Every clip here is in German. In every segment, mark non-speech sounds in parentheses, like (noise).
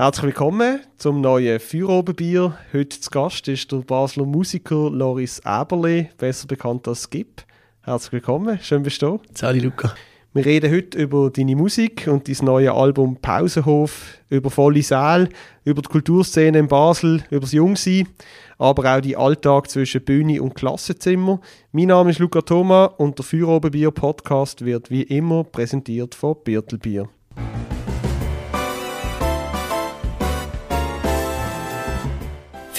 Herzlich willkommen zum neuen Feuerobenbier. Heute zu Gast ist der Basler Musiker Loris Eberle, besser bekannt als Skip. Herzlich willkommen, schön bist du Sali Luca. Wir reden heute über deine Musik und dein neue Album Pausenhof, über volle Säle, über die Kulturszene in Basel, über das Jungsein, aber auch die Alltag zwischen Bühne und Klassenzimmer. Mein Name ist Luca Thoma und der Feuerobenbier Podcast wird wie immer präsentiert von Birtelbier.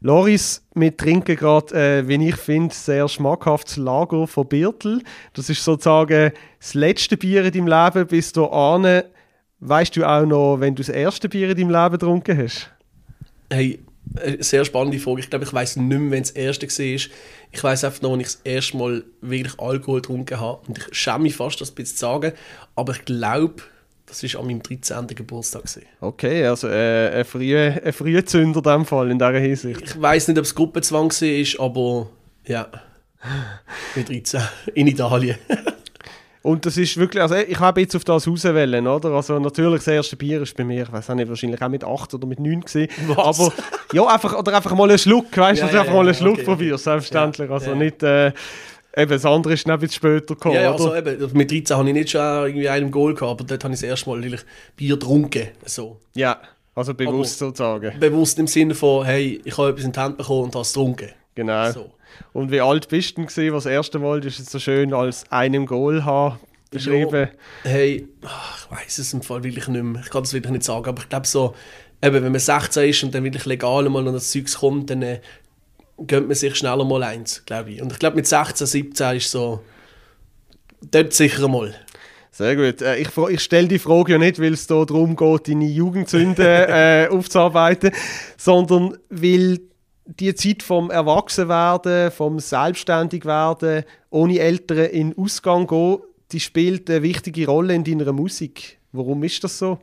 Loris, wir trinken gerade, äh, wie ich finde, sehr schmackhaftes Lager von Birtel. Das ist sozusagen das letzte Bier in deinem Leben bis an. Weißt du auch noch, wenn du das erste Bier in deinem Leben getrunken hast? Hey, eine sehr spannende Frage. Ich glaube, ich weiß nicht mehr, wenn es das erste war. Ich weiß einfach noch, wenn ich das erste Mal wirklich Alkohol getrunken habe. Und ich schäme mich fast, das ein bisschen zu sagen. Aber ich glaube, das war an meinem 13. Geburtstag. Gewesen. Okay, also äh, ein, früher, ein früher Zünder in dem Fall, in dieser Hinsicht. Ich weiß nicht, ob es Gruppenzwang war, aber ja. Mit 13. In Italien. (laughs) Und das ist wirklich, also ich habe jetzt auf das rauswählen, oder? Also natürlich, das erste Bier ist bei mir, ich weiß nicht, wahrscheinlich auch mit 8 oder mit 9 gesehen. Aber ja, einfach, oder einfach mal einen Schluck, weißt du, ja, ja, einfach ja, mal einen Schluck okay, probierst, selbstverständlich. also nicht, äh, eben, das andere ist dann später gekommen, ja, ja, also eben, mit 13 habe ich nicht schon irgendwie einen Goal gehabt, aber dort habe ich das erste Mal Bier getrunken, so. Ja, also bewusst aber sozusagen. Bewusst im Sinne von, hey, ich habe etwas in die Hand bekommen und habe es getrunken. Genau. So. Und wie alt bist du denn, was das erste Mal, das ist so schön als einem Goal haben beschrieben? Ja, hey, ich weiß es im Fall wirklich nicht mehr. Ich kann das wirklich nicht sagen, aber ich glaube so, eben, wenn man 16 ist und dann wirklich legal mal an das Zeugs kommt, dann äh, gönnt man sich schneller mal eins, glaube ich. Und ich glaube mit 16, 17 ist so, dort sicher mal. Sehr gut. Äh, ich, ich stelle die Frage ja nicht, weil es darum geht, deine Jugendsünde (laughs) äh, aufzuarbeiten, sondern weil die Zeit vom Erwachsenwerden, vom Selbstständigwerden, ohne Eltern in Ausgang gehen, die spielt eine wichtige Rolle in deiner Musik. Warum ist das so?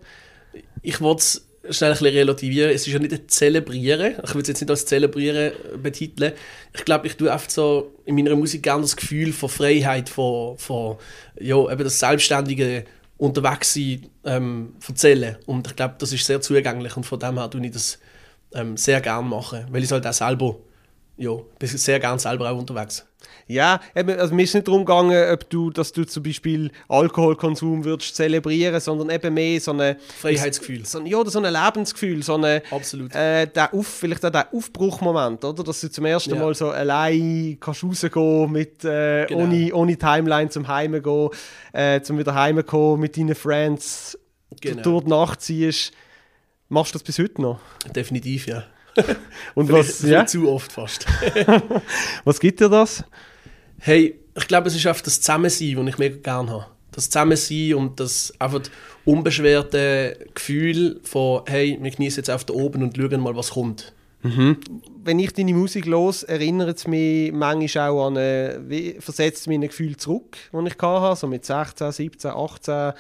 Ich wollte es schnell ein bisschen relativieren. Es ist ja nicht ein Zelebrieren. Ich würde es jetzt nicht als Zelebrieren betiteln. Ich glaube, ich tue oft so in meiner Musik gerne das Gefühl von Freiheit, von, von ja, eben das selbstständige Unterwegssein ähm, erzählen. Und ich glaube, das ist sehr zugänglich und von dem her tue ich das ähm, sehr gerne machen, weil ich es halt auch selber, ja, bin sehr gerne selber auch unterwegs. Ja, eben, also mir ist nicht darum gegangen, ob du, dass du zum Beispiel Alkoholkonsum würdest zelebrieren, sondern eben mehr so ein Freiheitsgefühl. So, ja, oder so ein Lebensgefühl, so eine, Absolut. Äh, der Auf, vielleicht auch der Aufbruchmoment, oder? Dass du zum ersten ja. Mal so allein kannst rausgehen mit, äh, genau. ohne, ohne Timeline zum Heim gehen, äh, zum wieder heimkommen mit deinen Friends, genau. durch die Nacht ziehst. Machst du das bis heute noch? Definitiv, ja. (laughs) Und was? Ja? Zu oft fast. (laughs) was gibt dir das? Hey, ich glaube, es ist einfach das Zusammensein, das ich mega gerne habe. Das Zusammensein und das einfach unbeschwerte Gefühl von, hey, wir genießen jetzt auf da oben und schauen mal, was kommt. Mhm. Wenn ich deine Musik los, erinnert es mich manchmal auch an, äh, versetzt es mich ein Gefühl zurück, das ich hatte, so mit 16, 17, 18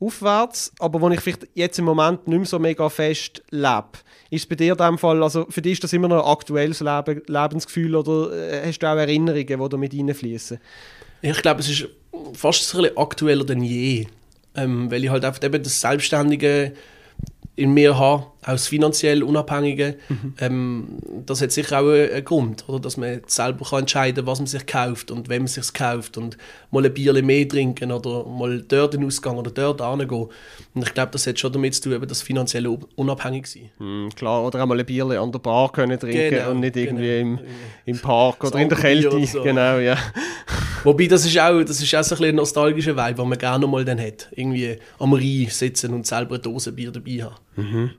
aufwärts, aber wo ich vielleicht jetzt im Moment nicht mehr so mega fest lebe. Ist es bei dir in dem Fall, also für dich ist das immer noch ein aktuelles Leben, Lebensgefühl oder äh, hast du auch Erinnerungen, die da mit reinfließen? Ich glaube, es ist fast ein bisschen aktueller denn je. Ähm, weil ich halt einfach eben das Selbstständige in mir habe, aus finanziell Unabhängigen, mhm. ähm, das hat sicher auch einen Grund, oder? dass man selber kann entscheiden kann, was man sich kauft und wem man sich kauft und mal ein Bier mehr trinken oder mal dort in den Ausgang oder dort hingehen. Und ich glaube, das hat schon damit zu tun, eben das finanzielle unabhängig sein. Mhm, klar, oder einmal ein Bier an der Bar können trinken genau, und nicht irgendwie genau. im, im Park oder in der Kälte. So. Genau, ja. Wobei, das ist auch, das ist auch so ein, nostalgischer Vibe, den man gerne mal dann hat. Irgendwie am Rhein sitzen und selber eine Dose Bier dabei haben. Mhm.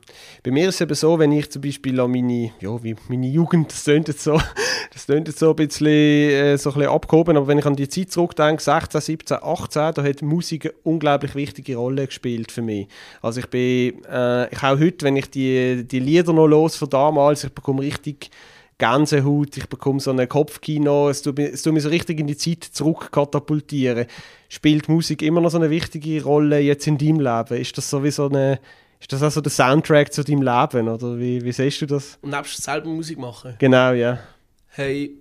Bei mir ist es eben so, wenn ich zum Beispiel an meine, ja, wie meine Jugend, das klingt jetzt so, (laughs) das klingt jetzt so ein bisschen, äh, so ein bisschen abgehoben, aber wenn ich an die Zeit zurückdenke, 16, 17, 18, da hat Musik eine unglaublich wichtige Rolle gespielt für mich. Also ich bin, äh, ich auch heute, wenn ich die, die Lieder noch los von damals, ich bekomme richtig Gänsehaut, ich bekomme so ein Kopfkino, es tut, mich, es tut mich so richtig in die Zeit zurückkatapultieren. Spielt Musik immer noch so eine wichtige Rolle jetzt in deinem Leben? Ist das so wie so eine, ist das also der Soundtrack zu deinem Leben, oder wie, wie siehst du das? Und nebst selber Musik machen? Genau, ja. Hey,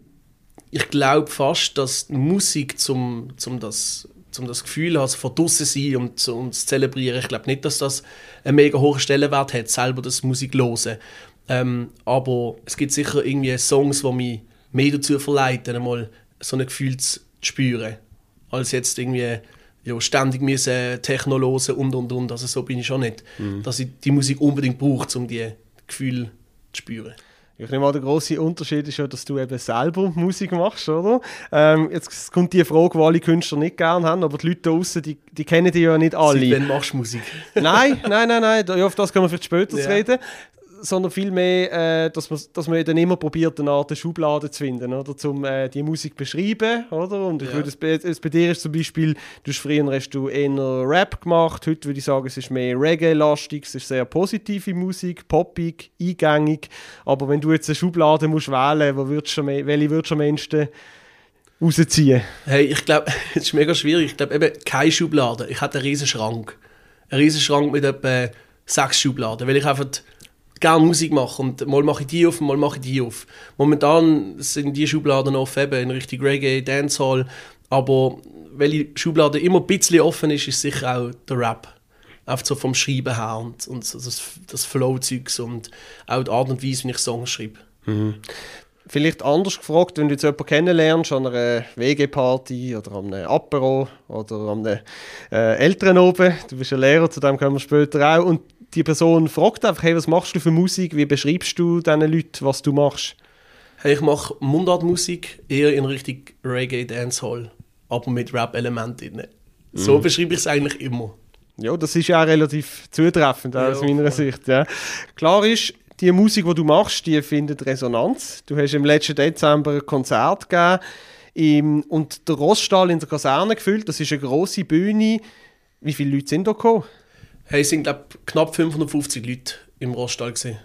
ich glaube fast, dass Musik zum, zum das um das Gefühl also von draussen sein und um zu zelebrieren. Ich glaube nicht, dass das einen mega hohen Stellenwert hat, selber das Musik hören. Ähm, aber es gibt sicher irgendwie Songs, die mich mehr dazu verleiten, einmal so ein Gefühl zu spüren, als jetzt irgendwie ja, ständig müssen Techno hören und und und. Also so bin ich schon nicht, mhm. dass ich die Musik unbedingt brauche, um die Gefühle zu spüren. Ich nehme an, der große Unterschied ist ja, dass du eben selber Musik machst, oder? Ähm, jetzt kommt die Frage, die alle Künstler nicht gerne haben, aber die Leute da draußen, die, die kennen die ja nicht alle. Seit wann machst du Musik? nein, nein, nein, nein, auf das können wir vielleicht später ja. reden sondern vielmehr, äh, dass, man, dass man dann immer probiert, eine Art Schublade zu finden, oder? um äh, die Musik zu beschreiben. Oder? Und ich ja. würde, es, es, bei dir ist zum Beispiel, du hast früher hast du eher Rap gemacht, heute würde ich sagen, es ist mehr Reggae-lastig, es ist sehr positive Musik, poppig, eingängig, aber wenn du jetzt eine Schublade musst wählen würdest du, welche würdest du am ehesten rausziehen? Hey, ich glaube, (laughs) es ist mega schwierig. Ich glaube eben, keine Schublade. Ich hatte einen riesen Schrank. Einen riesen Schrank mit etwa sechs Schubladen, weil ich einfach gerne Musik mache und mal mache ich die auf, mal mache ich die auf. Momentan sind die Schubladen offen, eben in Richtung Reggae, Dancehall, aber weil die Schublade immer ein bisschen offen ist, ist sicher auch der Rap. Einfach so vom Schreiben her und, und das, das Flow-Zeugs und auch die Art und Weise, wie ich Songs schreibe. Mhm. Vielleicht anders gefragt, wenn du jetzt jemanden kennenlernst an einer WG-Party oder an einem Apero oder an einem äh, Elternoben, du bist ein Lehrer, zu dem kommen wir später auch, und die Person fragt einfach, hey, was machst du für Musik, wie beschreibst du diesen Leuten, was du machst? Hey, ich mache Mundartmusik, eher in Richtung Reggae Dancehall, aber mit Rap-Elementen drin. So mhm. beschreibe ich es eigentlich immer. Ja, das ist ja relativ zutreffend aus ja, meiner voll. Sicht. Ja. Klar ist, die Musik, die du machst, die findet Resonanz. Du hast im letzten Dezember ein Konzert gegeben im, und der Roststall in der Kaserne gefüllt. Das ist eine grosse Bühne. Wie viele Leute sind da gekommen? Hey, es sind glaub, knapp 550 Leute im Roststall gesehen.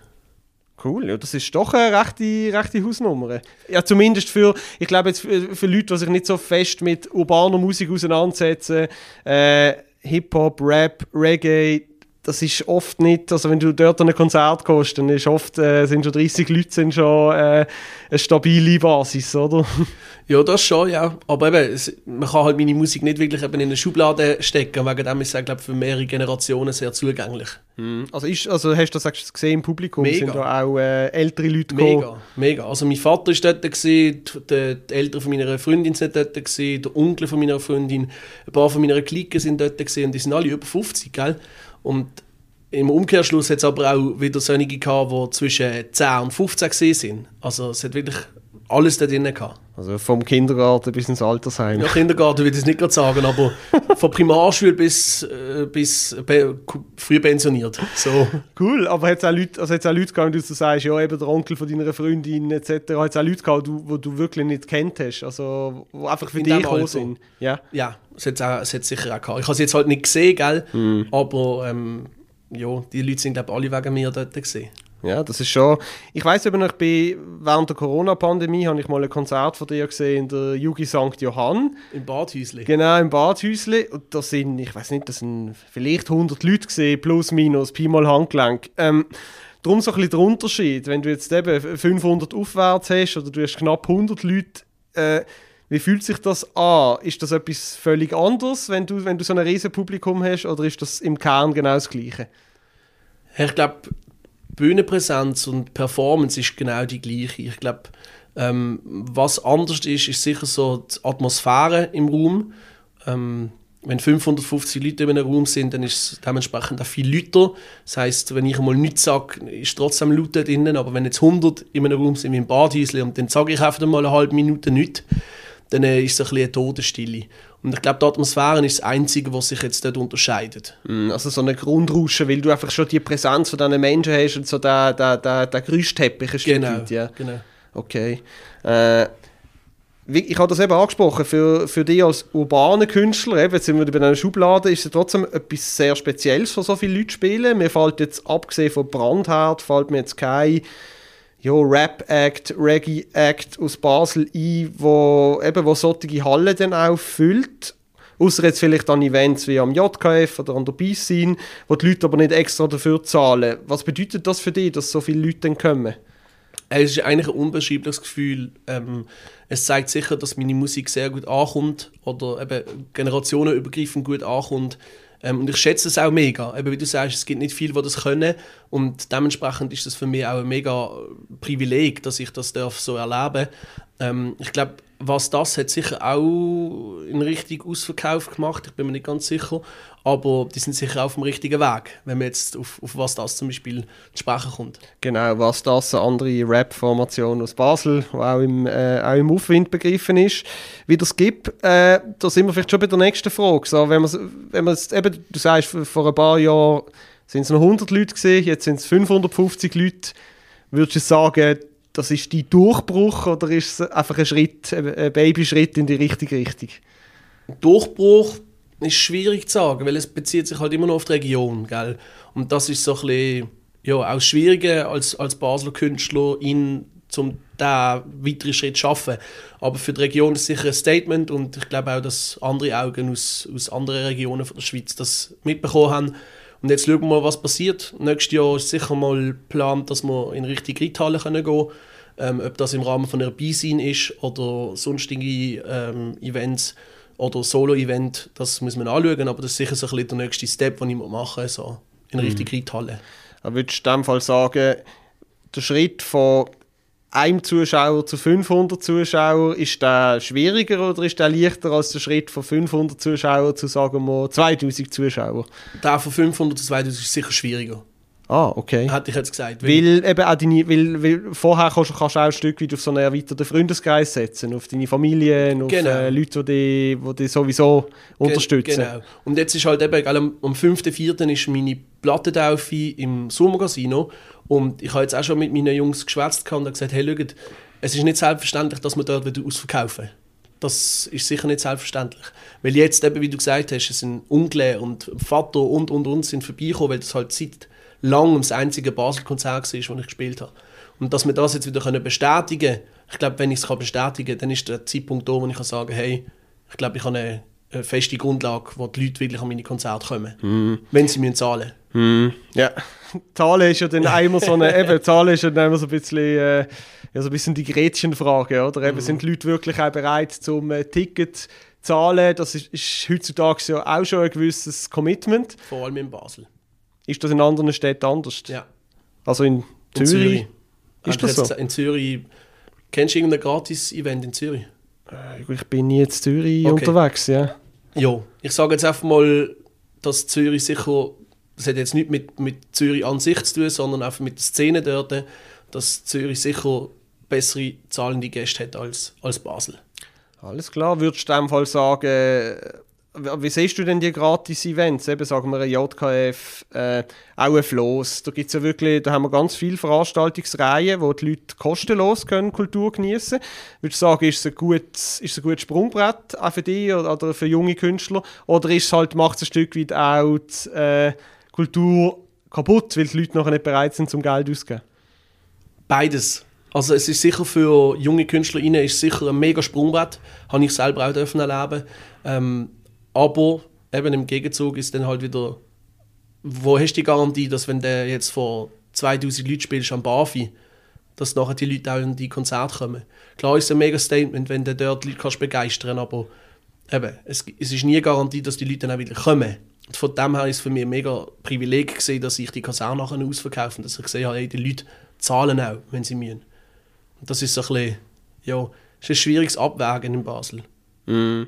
Cool, ja, das ist doch eine rechte, rechte Hausnummer. Ja, zumindest für, ich glaube jetzt für, für Leute, die sich nicht so fest mit urbaner Musik auseinandersetzen, äh, Hip-Hop, Rap, Reggae, das ist oft nicht, also wenn du dort an ein Konzert gehst, dann ist oft, äh, sind schon 30 Leute sind schon äh, eine stabile Basis, oder? (laughs) Ja, das schon, ja. Aber eben, es, man kann halt meine Musik nicht wirklich eben in eine Schublade stecken, wegen dem ist es, glaube für mehrere Generationen sehr zugänglich. Mhm. Also, ist, also hast du das gesehen im Publikum? Mega. Sind da auch äh, ältere Leute gekommen? Mega, mega. Also mein Vater war dort, gewesen, die, die Eltern von meiner Freundin sind dort, gewesen, der Onkel von meiner Freundin, ein paar von meiner Clique sind dort gewesen, und die sind alle über 50, gell? Und im Umkehrschluss hat es aber auch wieder solche gehabt, die zwischen 10 und 15 gesehen sind. Also es hat wirklich alles da drin gehabt. Also vom Kindergarten bis ins Altersheim. Ja, Kindergarten würde ich nicht gerade sagen, aber (laughs) von Primarschule bis, äh, bis früh pensioniert. So. Cool, aber hat es auch Leute, also auch Leute gehabt, du sagst, ja, eben der Onkel von deiner Freundin etc., hat es auch Leute gehabt, die du, du wirklich nicht kennt hast, also die einfach für In dich gekommen sind? Ja, ja es hat es sicher auch gehabt. Ich habe es jetzt halt nicht gesehen, gell? Mhm. aber ähm, ja, die Leute sind glaube alle wegen mir dort gesehen. Ja, das ist schon. Ich weiß eben, ich bin während der Corona-Pandemie habe ich mal ein Konzert von dir gesehen in der Jugi St. Johann. Im Badhäusli. Genau, im Badhäusli. Und da sind, ich weiß nicht, das sind vielleicht 100 Leute gesehen, plus minus, Pi mal Handgelenk. Ähm, darum so ein bisschen der Unterschied. Wenn du jetzt eben 500 aufwärts hast oder du hast knapp 100 Leute, äh, wie fühlt sich das an? Ist das etwas völlig anderes, wenn du, wenn du so ein riesen Publikum hast, oder ist das im Kern genau das Gleiche? Ich glaube, Bühnenpräsenz und Performance ist genau die gleiche. Ich glaube, ähm, was anders ist, ist sicher so die Atmosphäre im Raum. Ähm, wenn 550 Leute in einem Raum sind, dann ist es dementsprechend auch viel lauter. Das heißt, wenn ich einmal nichts sage, ist trotzdem laut drinnen. Aber wenn jetzt 100 in einem Raum sind wie im Badhäusli und dann sage ich einfach mal eine halbe Minute nichts, dann äh, ist es ein bisschen eine Totenstille. Und ich glaube, die Atmosphäre ist das Einzige, was sich jetzt dort unterscheidet. Mm, also so eine Grundrauschen, weil du einfach schon die Präsenz von diesen Menschen hast und so der, der, der, der Gerüstteppich genau, ja. genau. Okay. Äh, ich habe das eben angesprochen, für, für dich als urbaner Künstler, eben, jetzt sind wir bei einer Schublade, ist es trotzdem etwas sehr Spezielles, von so viele Leute spielen. Mir fällt jetzt, abgesehen von Brandherd, fällt mir jetzt kein ja, Rap-Act, Reggae-Act aus Basel ein, wo eben wo solche Hallen dann auch füllt. Außer jetzt vielleicht an Events wie am JKF oder an der B-Scene, wo die Leute aber nicht extra dafür zahlen. Was bedeutet das für dich, dass so viele Leute dann kommen? Es ist eigentlich ein unbeschreibliches Gefühl. Ähm, es zeigt sicher, dass meine Musik sehr gut ankommt oder eben generationenübergreifend gut ankommt. Ähm, und ich schätze es auch mega. Eben, wie du sagst, es gibt nicht viele, die das können. Und dementsprechend ist das für mich auch ein mega Privileg, dass ich das darf so erleben ähm, Ich glaube, was das hat sicher auch in Richtung Ausverkauf gemacht, ich bin mir nicht ganz sicher, aber die sind sicher auf dem richtigen Weg, wenn man jetzt auf, auf was das zum Beispiel zu sprechen kommt. Genau, was das eine andere Rap-Formation aus Basel, die auch im, äh, auch im Aufwind begriffen ist, wie das gibt, äh, da sind wir vielleicht schon bei der nächsten Frage. So, wenn wenn eben, du sagst, vor ein paar Jahren sind es noch 100 Leute gesehen, jetzt sind es 550 Leute, würdest du sagen, das ist die Durchbruch oder ist es einfach ein Schritt, ein Babyschritt in die richtige Richtung? Durchbruch ist schwierig zu sagen, weil es bezieht sich halt immer noch auf die Region, gell? Und das ist so ein bisschen, ja, auch schwieriger als, als Basler Künstler, ihn zum da weiteren Schritt zu schaffen. Aber für die Region ist es sicher ein Statement und ich glaube auch, dass andere Augen aus, aus anderen Regionen von der Schweiz das mitbekommen haben. Und jetzt schauen wir mal, was passiert. Nächstes Jahr ist sicher mal geplant, dass wir in Richtung Reithalle gehen können. Ähm, ob das im Rahmen von einer B-Scene ist oder sonstige ähm, Events oder Solo-Event, das muss man anschauen, aber das ist sicher so ein bisschen der nächste Step, den ich machen so in Richtung mhm. Reithalle. Da würdest du in dem Fall sagen, der Schritt von einem Zuschauer zu 500 Zuschauern, ist der schwieriger oder ist der leichter als der Schritt von 500 Zuschauern zu, sagen wir, 2000 Zuschauern? Der von 500 zu 2000 ist sicher schwieriger. Ah, okay. Hätte ich jetzt gesagt. Weil, weil eben auch deine, weil, weil vorher kannst, kannst du auch ein Stück weit auf so einen erweiterten Freundeskreis setzen, auf deine Familie, auf genau. äh, Leute, die dich, die dich sowieso unterstützen. Genau. Und jetzt ist halt eben, am, am 5.4. ist meine Plattentaufe im Sommercasino und ich habe jetzt auch schon mit meinen Jungs geschwätzt und gesagt, hey, schaut, es ist nicht selbstverständlich, dass wir dort ausverkaufen das ist sicher nicht selbstverständlich. Weil jetzt eben, wie du gesagt hast, es sind Onkel und Vater und und und sind vorbeigekommen, weil das halt seit langem das einzige Basel-Konzert war, das ich gespielt habe. Und dass wir das jetzt wieder können bestätigen können, ich glaube, wenn ich es bestätigen kann, dann ist der Zeitpunkt da, wo ich kann sagen kann, hey, ich glaube, ich habe eine, eine, feste Grundlage, wo die Leute wirklich an meine Konzerte kommen, mm. wenn sie müssen zahlen mm. Ja, (laughs) Zahlen ist ja dann (laughs) immer so eine, eben, Zahlen ist ja dann immer so ein bisschen, äh, ja, so ein bisschen die Gretchenfrage, oder? Eben, mm. sind die Leute wirklich auch bereit zum äh, Ticket zu zahlen? Das ist, ist heutzutage ja auch schon ein gewisses Commitment. Vor allem in Basel. Ist das in anderen Städten anders? Ja. Also in Zürich? In Zürich. Ist das so? In Zürich. Kennst du irgendein Gratis-Event in Zürich? Äh, ich bin nie in Zürich okay. unterwegs, ja. Ja, ich sage jetzt einfach mal, dass Zürich sicher, das hat jetzt nicht mit, mit Zürich an sich zu tun, sondern einfach mit der Szene dort, dass Zürich sicher bessere zahlende Gäste hat als, als Basel. Alles klar, würdest du in dem Fall sagen, wie siehst du denn die Gratis-Events? Eben, sagen wir ein JKF, äh, auch ein Floss. Da gibt's ja wirklich, da haben wir ganz viele Veranstaltungsreihen, wo die Leute kostenlos können Kultur genießen. Würdest du sagen, ist es ein gutes, ist es ein gutes Sprungbrett auch für dich oder, für junge Künstler? Oder ist es halt, macht es ein Stück weit auch die äh, Kultur kaputt, weil die Leute nachher nicht bereit sind, zum Geld auszugeben? Beides. Also es ist sicher für junge KünstlerInnen ist sicher ein mega Sprungbrett. Habe ich selber auch erleben. Ähm, aber eben im Gegenzug ist dann halt wieder, wo hast du die Garantie, dass wenn du jetzt vor 2000 Leuten spielst am Bafi, dass nachher die Leute auch in die Konzerte kommen. Klar ist es ein mega Statement, wenn du dort Leute kannst begeistern aber eben, es, es ist nie Garantie, dass die Leute dann auch wieder kommen. Und von dem her ist es für mich mega Privileg gesehen, dass ich die Konzerte nachher ausverkaufe und dass ich gesehen habe, hey, die Leute zahlen auch, wenn sie müssen. Und das ist so ein bisschen, ja, ist ein schwieriges Abwägen in Basel. Mm.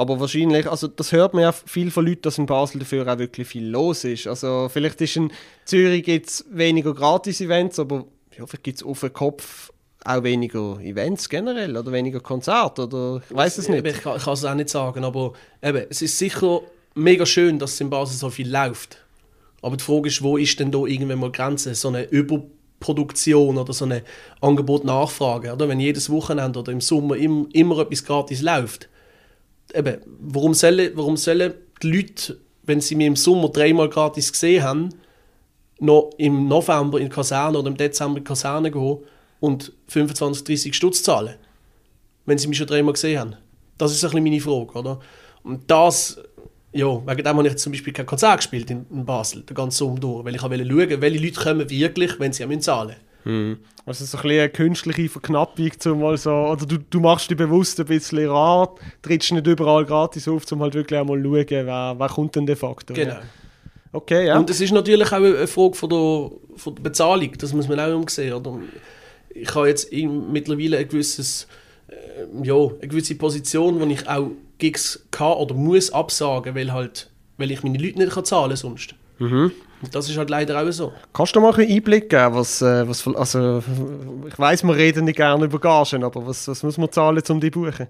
Aber wahrscheinlich, also das hört man ja viel von Leuten, dass in Basel dafür auch wirklich viel los ist. Also vielleicht ist in Zürich gibt's weniger Gratis-Events, aber ja, vielleicht gibt es auf den Kopf auch weniger Events generell oder weniger Konzerte oder ich weiß es nicht. Ich kann, ich kann es auch nicht sagen, aber eben, es ist sicher mega schön, dass es in Basel so viel läuft. Aber die Frage ist, wo ist denn da irgendwann mal Grenze? So eine Überproduktion oder so eine Angebot-Nachfrage. Oder? Wenn jedes Wochenende oder im Sommer immer, immer etwas gratis läuft, eben, warum sollen, warum sollen die Leute, wenn sie mich im Sommer dreimal gratis gesehen haben, noch im November in die Kaserne oder im Dezember in die Kaserne gehen, und 25, 30 Stutz zahlen, wenn sie mich schon dreimal gesehen haben? Das ist ein bisschen meine Frage, oder? Und das, ja, wegen dem habe ich zum Beispiel kein Konzert gespielt in, Basel, den ganzen Sommer durch, weil ich wollte schauen, welche Leute kommen wirklich, wenn sie auch zahlen müssen. Also so ein bisschen eine künstliche Verknappung, zum mal so, oder du, du machst dich bewusst ein bisschen rar, trittst nicht überall gratis auf, um halt wirklich einmal zu schauen, wer, wer kommt denn de facto. Genau. Ja. Okay, ja. Und es ist natürlich auch eine Frage von der, von der Bezahlung, das muss man auch umsehen. Oder? Ich habe jetzt mittlerweile ein gewisses, äh, ja, eine gewisse Position, wo ich auch Gigs kann oder muss absagen, weil, halt, weil ich meine Leute nicht kann zahlen sonst. Mhm. Das ist halt leider auch so. Kannst du mal einen Einblick geben, was, äh, was also ich weiß, wir reden nicht gerne über Gagen, aber was, was muss man zahlen, um die zu buchen?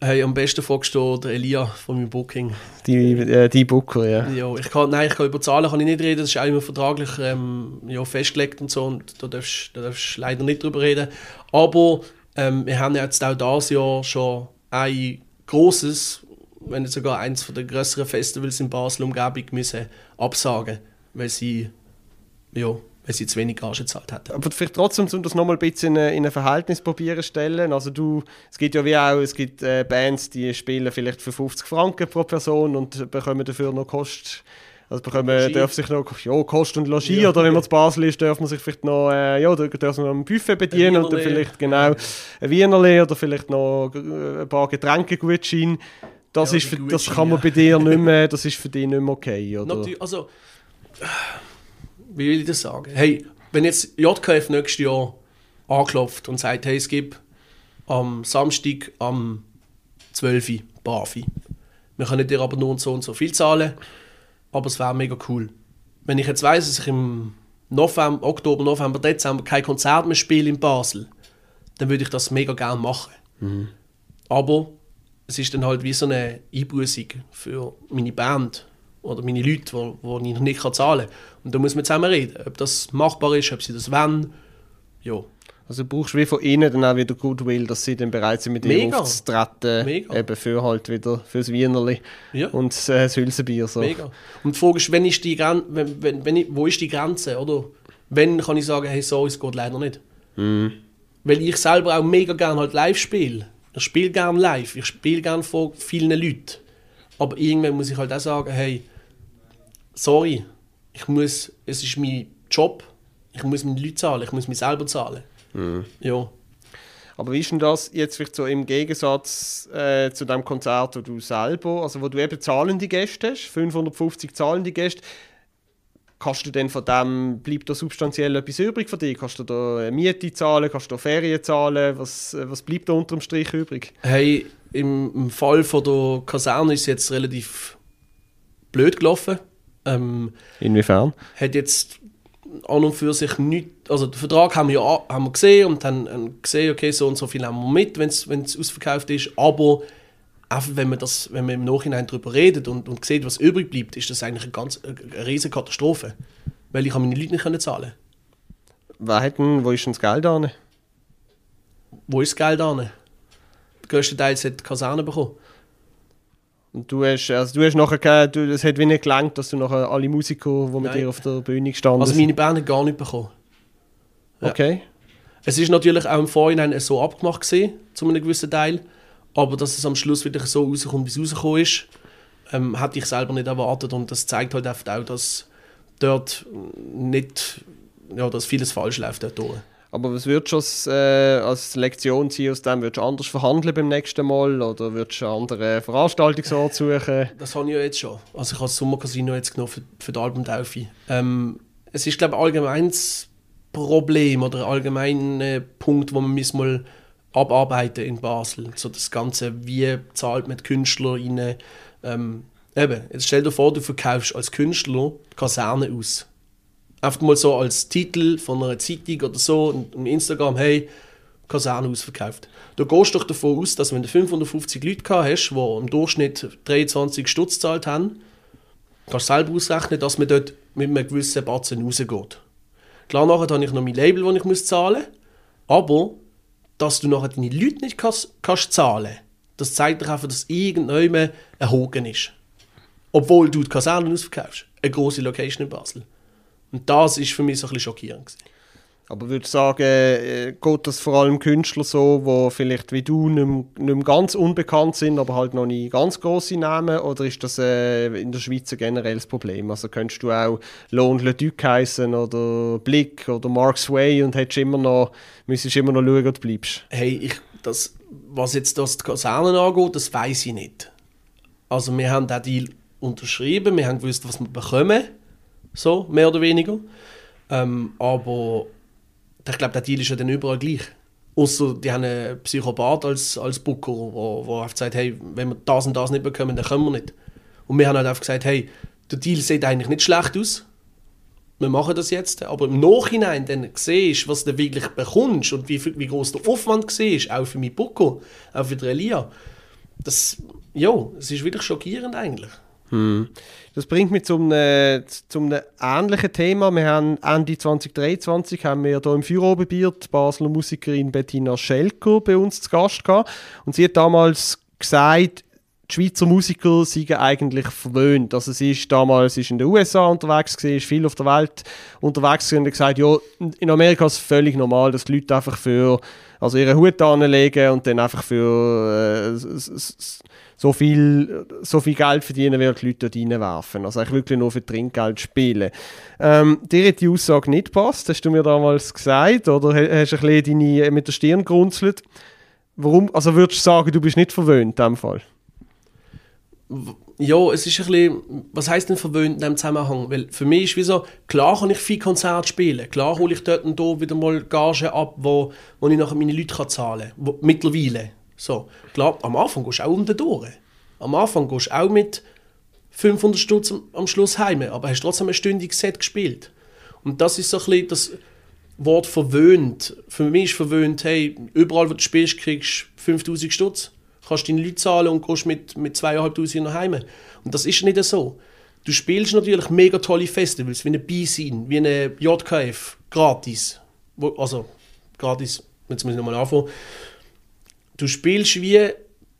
Hey, am besten fragst du der Elia von meinem Booking. Die, äh, die Booker, ja. ja ich kann, nein, ich kann über Zahlen kann ich nicht reden, das ist auch immer vertraglich ähm, ja, festgelegt und so und da darfst du leider nicht drüber reden. Aber ähm, wir haben jetzt auch dieses Jahr schon ein großes, wenn nicht sogar eins der größeren Festivals in Basel Umgebung müssen absagen, weil sie ja, weil sie zu wenig Gage gezahlt hätten. Aber vielleicht trotzdem, um das nochmal ein bisschen in, in ein Verhältnis probieren stellen. Also du, es gibt ja wie auch, es gibt äh, Bands, die spielen vielleicht für 50 Franken pro Person und bekommen dafür noch Kost. Also bekommen, darf sich noch ja, Kost und Logis ja. oder wenn man zu Basel ist, darf man sich vielleicht noch, äh, ja, darf man noch ein Buffet bedienen ein und dann vielleicht genau ein Wienerle oder vielleicht noch ein paar Getränkegutscheine. Das, ja, ist für, das kann man bei dir (laughs) nicht mehr, das ist für dich nicht mehr okay, oder? Natürlich, also wie will ich das sagen? Hey, wenn jetzt JKF nächstes Jahr anklopft und sagt, hey, es gibt am Samstag am 12. Uhr Bafi. Wir können dir aber nur so und so viel zahlen, aber es wäre mega cool. Wenn ich jetzt weiss, dass ich im November, Oktober, November, Dezember kein Konzert mehr spiele in Basel, dann würde ich das mega gerne machen. Mhm. Aber es ist dann halt wie so eine Einbußung für meine Band oder meine Leute, die, die ich noch nicht zahlen kann. Und da muss man zusammen reden, ob das machbar ist, ob sie das wollen. Ja. Also du brauchst wie von ihnen dann auch wieder Goodwill, dass sie dann bereit sind, mit dir aufzutreten. Mega. Eben für halt wieder fürs Wienerli ja. und äh, das Hülsenbier. So. Mega. Und die Frage ist, wenn ist die Gren wenn, wenn, wenn ich, wo ist die Grenze? Oder wenn kann ich sagen, hey, so, es geht leider nicht. Mm. Weil ich selber auch mega gerne halt live spiele. Ich spiele gerne live, ich spiele gerne vor vielen Leuten. Aber irgendwann muss ich halt auch sagen, hey, sorry, ich muss, es ist mein Job, ich muss meine Leute zahlen, ich muss mich selber zahlen. Mhm. Ja. Aber wie ist denn das jetzt vielleicht so im Gegensatz äh, zu dem Konzert, wo du selber, also wo du eben zahlende Gäste hast, 550 zahlende Gäste, kannst du denn von dem, bleibt da substanziell etwas übrig für dich? Kannst du da Miete zahlen, kannst du da Ferien zahlen? Was, was bleibt da unterm Strich übrig? Hey, im, Fall von der Kaserne ist es jetzt relativ blöd gelaufen. Ähm, Inwiefern? Hat jetzt an und für sich nicht, also den Vertrag haben wir ja haben wir gesehen und dann gesehen, okay, so und so viel haben wir mit, wenn es ausverkauft ist, aber einfach wenn man, das, wenn man im Nachhinein darüber redet und, und sieht, was übrig bleibt, ist das eigentlich eine ganz eine riesige Katastrophe, weil ich meine Leute nicht können zahlen Wer hat denn, wo ist denn das Geld an? Wo ist das Geld an? größtenteils hat die Kaserne bekommen. Und du hast, also du hast nachher, du, es hat wie nicht gelangt, dass du nachher alle Musiker, die mit dir auf der Bühne gestanden sind. Also meine Band hat gar nicht bekommen. Ja. Okay. Es ist natürlich auch im Vorhinein so abgemacht gewesen, zu einem gewissen Teil, aber dass es am Schluss wieder so rauskommt, wie es rausgekommen ist, ähm, hätte ich selber nicht erwartet und das zeigt halt auch, dass dort nicht, ja, dass vieles falsch läuft dort durch. Aber was würdest du als, äh, als Lektion ziehen aus dem? Würdest du anders verhandeln beim nächsten Mal oder würdest du einen anderen Veranstaltungsort suchen? Das habe ich ja jetzt schon. Also ich habe das Sommercasino jetzt genommen für, für das Album Delphi. Ähm, es ist glaube ich allgemein das Problem oder allgemein ein Punkt, wo man mal abarbeiten in Basel. So das Ganze, wie zahlt man Künstler rein. Ähm, eben, jetzt stell dir vor, du verkaufst als Künstler Kaserne aus einfach mal so als Titel von einer Zeitung oder so im Instagram, hey, Kaserne ausverkauft. Du gehst doch davon aus, dass wenn du 550 Leute gehabt hast, die im Durchschnitt 23 Stutz gezahlt haben, kannst du selber ausrechnen, dass man dort mit einem gewissen Batzen rausgeht. Klar, nachher habe ich noch mein Label, das ich zahlen muss, aber dass du nachher deine Leute nicht kannst, kannst zahlen das zeigt doch einfach, dass irgendjemand ein Hogen ist. Obwohl du die Kaserne ausverkaufst. Eine große Location in Basel. Und das ist für mich so ein bisschen schockierend. Gewesen. Aber würdest du sagen, äh, geht das vor allem Künstler so, die vielleicht wie du nicht mehr, ganz unbekannt sind, aber halt noch nicht ganz grosse Namen? Oder ist das äh, in der Schweiz ein generelles Problem? Also könntest du auch Lohn Le Duc heißen oder Blick oder Mark Sway und hättest immer noch, müsstest immer noch schauen, wo du bleibst? Hey, ich, das, was jetzt das die Kasernen angeht, das weiß ich nicht. Also wir haben den Deal unterschrieben, wir haben gewusst, was wir bekommen, so, mehr oder weniger. Ähm, aber ich glaube, der Deal ist ja dann überall gleich. Außer die haben einen Psychopath als, als Booker, wo, wo einfach sagt, hey, wenn wir das und das nicht bekommen, dann können wir nicht. Und wir haben halt einfach gesagt, hey, der Deal sieht eigentlich nicht schlecht aus. Wir machen das jetzt. Aber im Nachhinein dann siehst, was du wirklich bekommst und wie, wie groß der Aufwand war, auch für meinen Booker, auch für die Elia. Das, ja, es ist wirklich schockierend eigentlich. Hm. Das bringt mich zum, äh, zum ähnlichen Thema. Wir haben Ende 2023 haben wir hier im Führerobenbier die Basler Musikerin Bettina Schelker bei uns zu Gast gehabt. Und sie hat damals gesagt, die Schweizer Musiker seien eigentlich verwöhnt. Also sie ist damals ist in den USA unterwegs gewesen, ist viel auf der Welt unterwegs und hat gesagt, ja, in Amerika ist es völlig normal, dass die Leute einfach für also ihre Hut anlegen und dann einfach für äh, so viel, so viel Geld verdienen, wie die Leute dort reinwerfen. Also eigentlich wirklich nur für Trinkgeld spielen. Ähm, dir hat die Aussage nicht gepasst, hast du mir damals gesagt, oder hast du ein bisschen deine, mit der Stirn gerunzelt. Warum, also würdest du sagen, du bist nicht verwöhnt in diesem Fall? Ja, es ist ein bisschen, was heisst denn verwöhnt in diesem Zusammenhang? Weil für mich ist wie so, klar kann ich viel Konzerte spielen, klar hole ich dort und da wieder mal Gage ab, wo, wo ich nachher meine Leute zahlen kann, mittlerweile. So, klar, am Anfang gehst du auch um den Durch. Am Anfang gehst du auch mit 500 Stutz am Schluss heim, aber hast trotzdem ein stündiges Set gespielt. Und das ist so ein bisschen das Wort verwöhnt. Für mich ist verwöhnt, hey, überall wo du spielst, kriegst du 5000 Stutz. Kannst deine Leute zahlen und gehst mit, mit 2500 nach Hause. Und das ist nicht so. Du spielst natürlich mega tolle Festivals, wie eine B-Scene, wie eine JKF, gratis. Also, gratis, jetzt muss ich nochmal anfangen du spielst wie,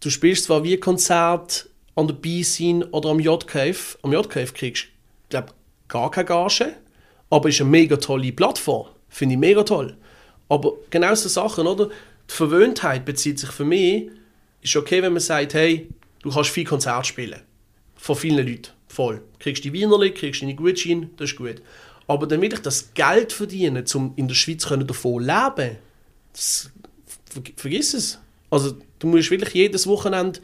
du spielst zwar wie Konzert an der B-Scene oder am JKF. Am JKF kriegst du, glaube gar keine Gage, aber ist eine mega tolle Plattform. Finde ich mega toll. Aber genau so Sachen, oder? Die Verwöhntheit bezieht sich für mich, ist okay, wenn man sagt, hey, du kannst viel Konzert spielen. Von vielen Leuten. Voll. Kriegst die Wienerli, kriegst deine Gutscheine, das ist gut. Aber damit ich das Geld verdiene, um in der Schweiz davon leben das, vergiss es. Also du musst wirklich jedes Wochenende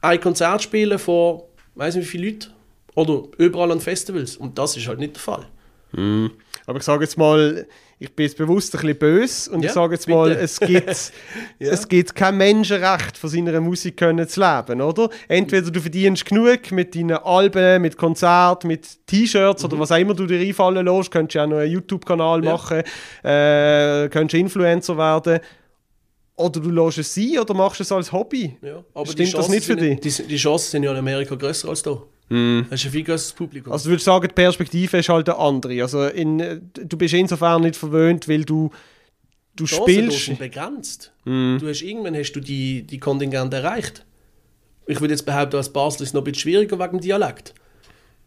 ein Konzert spielen von, weiß nicht wie viele Leuten oder überall an Festivals und das ist halt nicht der Fall. Mm. Aber ich sage jetzt mal, ich bin jetzt bewusst ein bisschen böse und ja, ich sage jetzt bitte. mal, es gibt, (laughs) ja. es gibt kein Menschenrecht, von seiner Musik können zu leben, oder? Entweder du verdienst genug mit deinen Alben, mit Konzerten, mit T-Shirts mhm. oder was auch immer du dir einfallen lässt, könntest du ja noch einen YouTube-Kanal ja. machen, äh, könntest Influencer werden oder du lässt es sein oder machst es als Hobby. Ja, aber Stimmt das nicht für dich? Die, die Chancen sind ja in Amerika größer als hier. Mm. Das ist ein viel größeres Publikum. Also du würdest sagen, die Perspektive ist halt eine andere. Also in, du bist insofern nicht verwöhnt, weil du, du die spielst... sind begrenzt. Mm. Du hast, irgendwann hast du die, die Kontingente erreicht. Ich würde jetzt behaupten, als Basel ist es noch ein bisschen schwieriger wegen dem Dialekt.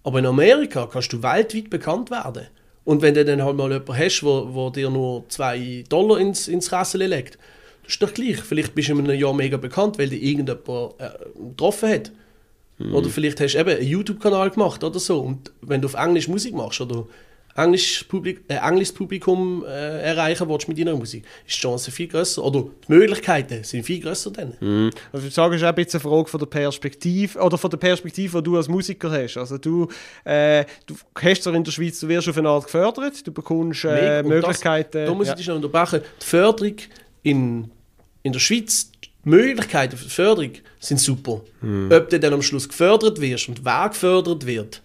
Aber in Amerika kannst du weltweit bekannt werden. Und wenn du dann halt mal jemanden hast, wo, wo dir nur 2 Dollar ins, ins Kessel legt, ist doch gleich. Vielleicht bist du in einem Jahr mega bekannt, weil dich irgendjemand äh, getroffen hat. Mhm. Oder vielleicht hast du eben einen YouTube-Kanal gemacht oder so. Und wenn du auf Englisch Musik machst oder Englisch Publik äh, englisches Publikum äh, erreichen willst mit deiner Musik, ist die Chance viel größer oder die Möglichkeiten sind viel größer dann. Mhm. Also ich sage, es ist auch ein bisschen eine Frage von der Perspektive oder von der Perspektive, die du als Musiker hast. Also du, äh, du hast zwar in der Schweiz, du wirst auf eine Art gefördert, du bekommst äh, Möglichkeiten. Das, da muss ich dich noch unterbrechen. Die Förderung in in der Schweiz Möglichkeiten für die Förderung sind super. Mhm. Ob du dann am Schluss gefördert wirst und wer gefördert wird,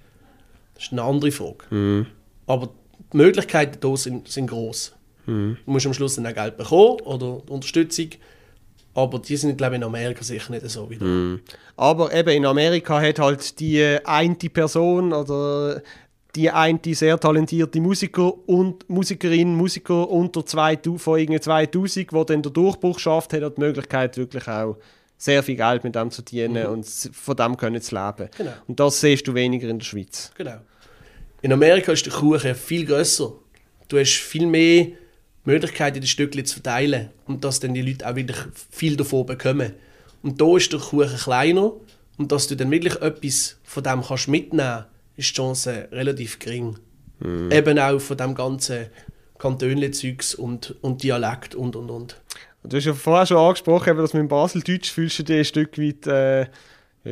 das ist eine andere Frage. Mhm. Aber die Möglichkeiten hier sind, sind groß. Mhm. Du musst am Schluss dann auch Geld bekommen oder Unterstützung. Aber die sind, glaube ich, in Amerika sicher nicht so wie mm. Aber eben in Amerika hat halt die eine Person oder die eine sehr talentierte Musiker und Musikerin, Musiker unter 2000, von 2000, die dann den Durchbruch schafft, hat die Möglichkeit wirklich auch sehr viel Geld mit dem zu verdienen mhm. und von dem können zu leben. Genau. Und das siehst du weniger in der Schweiz. Genau. In Amerika ist der Kuchen viel größer. Du hast viel mehr Möglichkeit, die Stückchen zu verteilen und dass dann die Leute auch wirklich viel davon bekommen. Und da ist der Kuchen kleiner und dass du dann wirklich etwas von dem kannst mitnehmen ist die Chance relativ gering. Mhm. Eben auch von dem ganzen Kantönle-Zeugs und, und Dialekt und und und. Du hast ja vorher schon angesprochen, dass mit dem Baseldeutsch fühlst du dich ein Stück weit äh,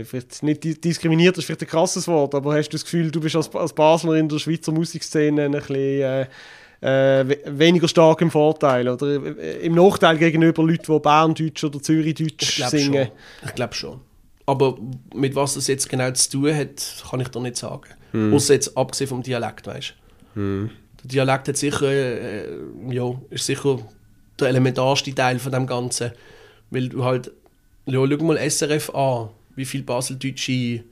vielleicht nicht diskriminiert, das ist vielleicht ein krasses Wort, aber hast du das Gefühl, du bist als, als Basler in der Schweizer Musikszene ein bisschen äh, äh, weniger stark im Vorteil oder im Nachteil gegenüber Leuten, die Berndeutsch oder Zürichdeutsch singen? Schon. Ich glaube schon. Aber mit was das jetzt genau zu tun hat, kann ich dir nicht sagen. Hm. Außer jetzt abgesehen vom Dialekt, weißt hm. Der Dialekt hat sicher, äh, ja, ist sicher der elementarste Teil von dem Ganzen. Weil du halt, ja, schau mal SRF an, wie viele baseldeutsche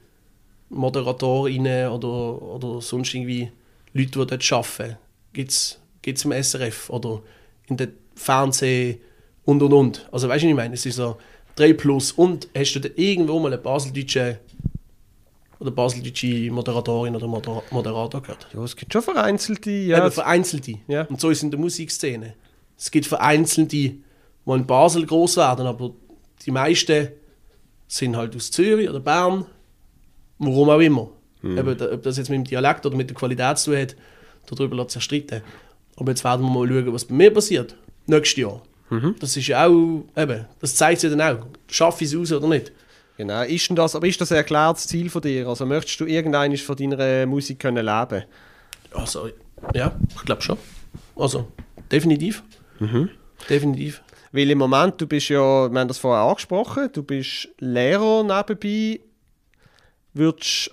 Moderatorinnen oder, oder sonst irgendwie Leute, die dort arbeiten, gibt es im SRF oder in den Fernsehen und und und. Also weißt du, was ich meine? Es ist so 3 plus und hast du da irgendwo mal eine baseldeutsche oder baseldeutsche Moderatorin oder Moder Moderator gehört? Ja, es gibt schon vereinzelte. Ja. Eben vereinzelte. Ja. Und so ist es in der Musikszene. Es gibt vereinzelte, die in Basel groß werden, aber die meisten sind halt aus Zürich oder Bern, warum auch immer. Mhm. Eben, ob das jetzt mit dem Dialekt oder mit der Qualität zu tun hat, darüber lässt sich streiten. Aber jetzt werden wir mal schauen, was bei mir passiert, nächstes Jahr. Mhm. Das ist ja auch, eben, das zeigt sich dann auch, schaffe ich es aus oder nicht. Genau, ist denn das, aber ist das ein erklärtes Ziel von dir? Also möchtest du irgendwann von deiner Musik können leben Also, ja, ich glaube schon. Also, definitiv. Mhm. Definitiv. Weil im Moment, du bist ja, wir haben das vorher angesprochen, du bist Lehrer nebenbei. Würdest,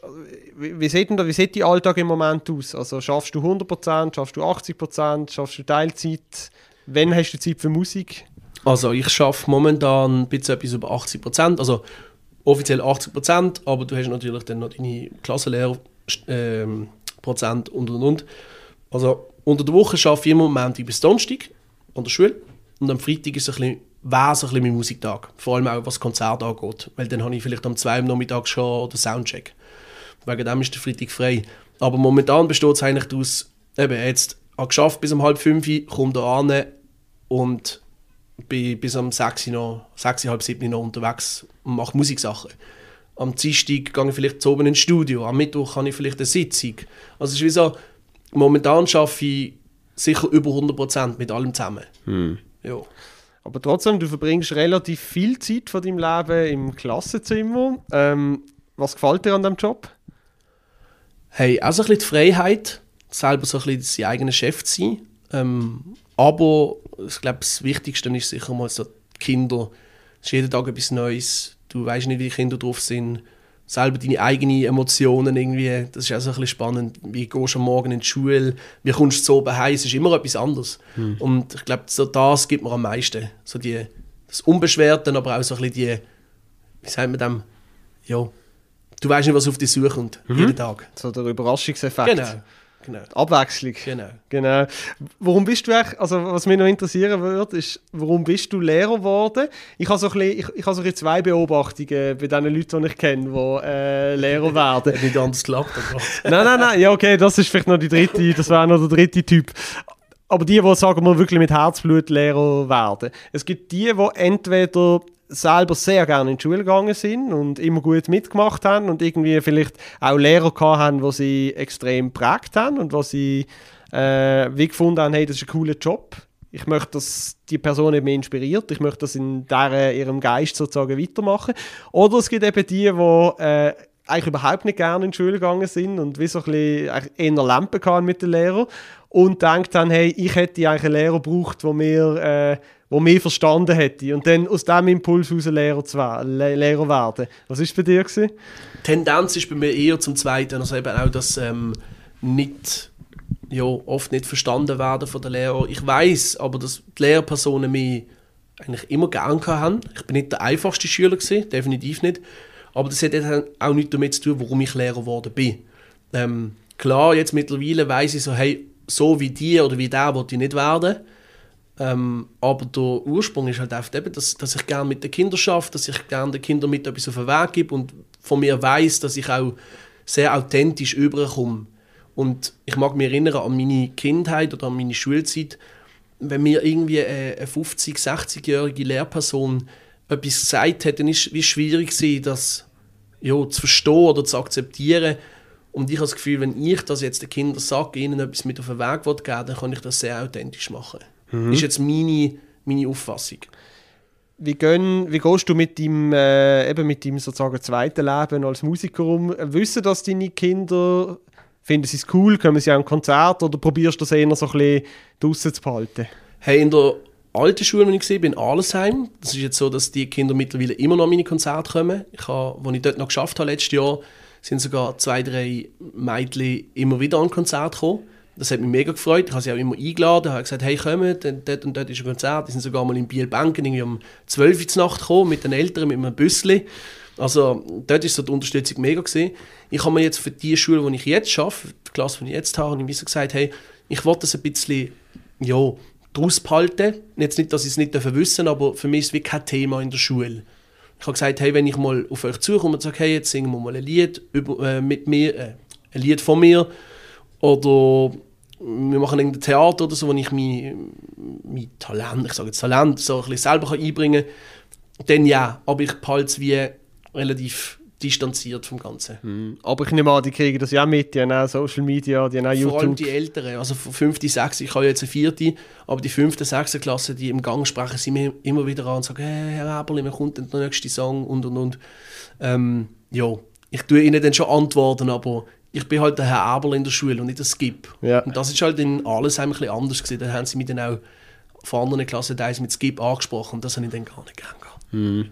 wie, sieht denn da, wie sieht dein Alltag im Moment aus? Also schaffst du 100%, schaffst du 80%, schaffst du Teilzeit? Wann hast du Zeit für Musik? Also ich schaffe momentan ein etwas über 80%, also offiziell 80%, aber du hast natürlich dann noch deine Klassenlehrer ähm, Prozent und und und. Also unter der Woche arbeite ich immer Montag bis Donnerstag an der Schule und am Freitag ist es ein bisschen, ein mein Musiktag. Vor allem auch was Konzert angeht. Weil dann habe ich vielleicht am 2 Uhr Nachmittag schon den Soundcheck. Wegen dem ist der Freitag frei. Aber momentan besteht es eigentlich daraus, eben jetzt habe geschafft bis um halb fünf, komme da an und bin bis um sechs, noch, sechs halb sieben noch unterwegs und mache Musiksachen. Am Dienstag gehe ich vielleicht zu oben ins Studio, am Mittwoch habe ich vielleicht eine Sitzung. Also es ist wie so, momentan arbeite ich sicher über 100% mit allem zusammen. Hm. Ja. Aber trotzdem, du verbringst relativ viel Zeit von deinem Leben im Klassenzimmer. Ähm, was gefällt dir an diesem Job? Hey, also ein bisschen die Freiheit, selber so ein bisschen sein eigener Chef zu sein. Ähm, aber ich glaube, das Wichtigste ist sicher mal so die Kinder. Es ist jeden Tag etwas Neues. Du weißt nicht, wie die Kinder drauf sind selber deine eigenen Emotionen irgendwie, das ist auch so ein bisschen spannend. Wie gehst du am Morgen in die Schule, wie kommst du so oben heim, es ist immer etwas anderes. Hm. Und ich glaube, so das gibt mir am meisten. So die, das Unbeschwerte, aber auch so ein bisschen die, wie sagt man dem, ja, du weißt nicht, was auf dich sucht mhm. jeden Tag. So der Überraschungseffekt. Genau. Genau. Abwechslung. Genau. genau. Warum bist du eigentlich, also was mich noch interessieren würde, ist, warum bist du Lehrer geworden? Ich habe so ein bisschen, ich, ich habe so ein zwei Beobachtungen bei den Leuten, die ich kenne, die äh, Lehrer werden. Hat nicht anders geklappt. (laughs) nein, nein, nein, ja okay, das ist vielleicht noch die dritte, das wäre noch der dritte Typ. Aber die, die sagen wir wirklich mit Herzblut Lehrer werden. Es gibt die, die entweder selber sehr gerne in die Schule gegangen sind und immer gut mitgemacht haben und irgendwie vielleicht auch Lehrer haben, die sie extrem prägt haben und wo sie äh, wie gefunden haben, hey, das ist ein cooler Job. Ich möchte, dass die Person mich inspiriert. Ich möchte das in der, ihrem Geist sozusagen weitermachen. Oder es gibt eben die, die äh, eigentlich überhaupt nicht gerne in die Schule gegangen sind und wie so ein bisschen eher Lampen mit den Lehrern und denkt dann, hey, ich hätte eigentlich einen Lehrer gebraucht, der mir äh, wo mehr verstanden hätte und dann aus diesem Impuls heraus Lehrer, zu Lehrer werden. Was war bei dir? Gewesen? Die Tendenz ist bei mir eher zum Zweiten, also eben auch, dass ähm, nicht, ja, oft nicht verstanden werden von den Lehrern. Ich weiß, aber dass die Lehrpersonen mich eigentlich immer gerne haben. Ich bin nicht der einfachste Schüler gewesen, definitiv nicht. Aber das hat auch nichts damit zu tun, warum ich Lehrer geworden bin. Ähm, klar, jetzt mittlerweile weiß ich so, hey, so wie die oder wie der wollte ich nicht werden. Ähm, aber der Ursprung ist halt oft eben, dass, dass ich gerne mit den Kindern arbeite, dass ich gerne den Kindern mit etwas auf den Weg gebe und von mir weiß, dass ich auch sehr authentisch überkomme. Und ich mag mich erinnern an meine Kindheit oder an meine Schulzeit. wenn mir irgendwie eine 50-, 60-jährige Lehrperson etwas gesagt hat, dann ist es schwierig das ja, zu verstehen oder zu akzeptieren. Und ich habe das Gefühl, wenn ich das jetzt den Kindern sage, ihnen etwas mit auf den Weg geben dann kann ich das sehr authentisch machen. Mhm. ist jetzt meine, meine Auffassung. Wie, gehen, wie gehst du mit deinem, äh, eben mit deinem sozusagen zweiten Leben als Musiker um? Wissen das deine Kinder? Finden sie es cool? Kommen sie auch ein Konzert? Oder probierst du das eher so ein bisschen draussen zu behalten? Hey, in der alten Schule, die ich bin, in Alesheim, das ist jetzt so, dass die Kinder mittlerweile immer noch an meine Konzerte kommen. Ich habe, als ich dort noch geschafft habe letztes Jahr, sind sogar zwei, drei Mädchen immer wieder an Konzert gekommen. Das hat mich mega gefreut. Ich habe sie auch immer eingeladen, habe gesagt, hey, kommt, dort und dort ist ein Konzert. Die sind sogar mal in Biel-Banken irgendwie um 12 Uhr Nacht gekommen, mit den Eltern, mit einem Büssli. Also dort ist so die Unterstützung mega gesehen. Ich habe mir jetzt für die Schule, die ich jetzt arbeite, die Klasse, die ich jetzt habe, habe ich gesagt, hey, ich wollte das ein bisschen, ja, draus behalten. Jetzt nicht, dass ich es nicht wissen aber für mich ist es wie kein Thema in der Schule. Ich habe gesagt, hey, wenn ich mal auf euch zukomme und sage, hey, jetzt singen wir mal ein Lied über, äh, mit mir, äh, ein Lied von mir, oder wir machen ein Theater oder so, wo ich mein, mein Talent, ich sage jetzt Talent, so ein bisschen selber einbringen kann, dann ja, aber ich behalte es wie relativ distanziert vom Ganzen. Mhm. Aber ich nehme an, die kriegen das ja mit, die haben auch Social Media, die haben auch YouTube. Vor allem die Älteren, also von 5., 6., ich habe jetzt eine vierte, aber die 5., 6. Klasse, die im Gang sprechen sie mir immer wieder an und sagen, hey, Herr Eberli, wann kommt denn der nächste Song und und und. Ähm, ja, ich tue ihnen dann schon antworten, aber ich bin halt der Herr Eberl in der Schule und nicht der Skip. Ja. Und das ist halt in alles ein bisschen anders gewesen. Da haben sie mich dann auch von anderen Klassen mit Skip angesprochen und das habe ich dann gar nicht gern gehabt. Mhm.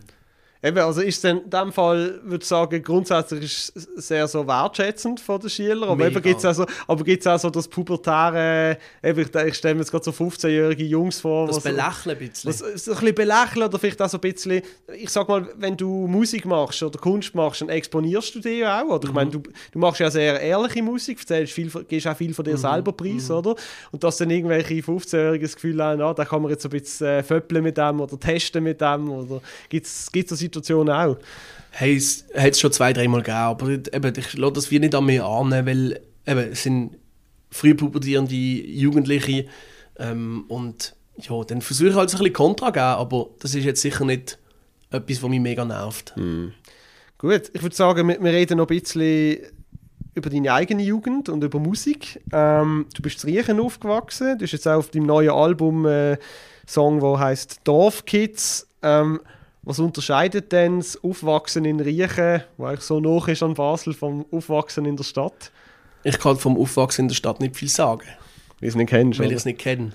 Eben, also ist es in dem Fall, würde ich sagen, grundsätzlich ist es sehr so wertschätzend von den Schülern, aber Mega. eben gibt's auch so, aber gibt's auch so das pubertäre, eben, ich, ich stelle mir jetzt gerade so 15-jährige Jungs vor. Das Belächeln ein bisschen. Was, so ein bisschen belächeln oder vielleicht auch so ein bisschen, ich sag mal, wenn du Musik machst oder Kunst machst, dann exponierst du dich ja auch, oder? Mhm. Ich meine, du, du machst ja sehr ehrliche Musik, erzählst viel, gehst auch viel von dir mhm. selber preis, mhm. oder? Und dass dann irgendwelche 15-Jährigen das Gefühl haben, ah, da kann man jetzt so ein bisschen äh, föppeln mit dem oder testen mit dem, oder gibt es so Situation auch? Hey, es hat es schon zwei, dreimal gegeben, aber eben, ich lasse das wie nicht an mir an, weil eben, es sind früh pubertierende Jugendliche ähm, und ja, dann versuche ich halt so ein bisschen Kontra zu geben, aber das ist jetzt sicher nicht etwas, was mich mega nervt. Mm. Gut, ich würde sagen, wir, wir, reden noch ein bisschen über deine eigene Jugend und über Musik. Ähm, du bist in Riechen aufgewachsen, du hast jetzt auch auf deinem neuen Album äh, Song, der heißt Dorfkids. Ähm, was unterscheidet denn das Aufwachsen in Riechen, wo eigentlich so noch ist an Basel, vom Aufwachsen in der Stadt? Ich kann vom Aufwachsen in der Stadt nicht viel sagen. Weil es nicht kennst, Weil ich es nicht kenne.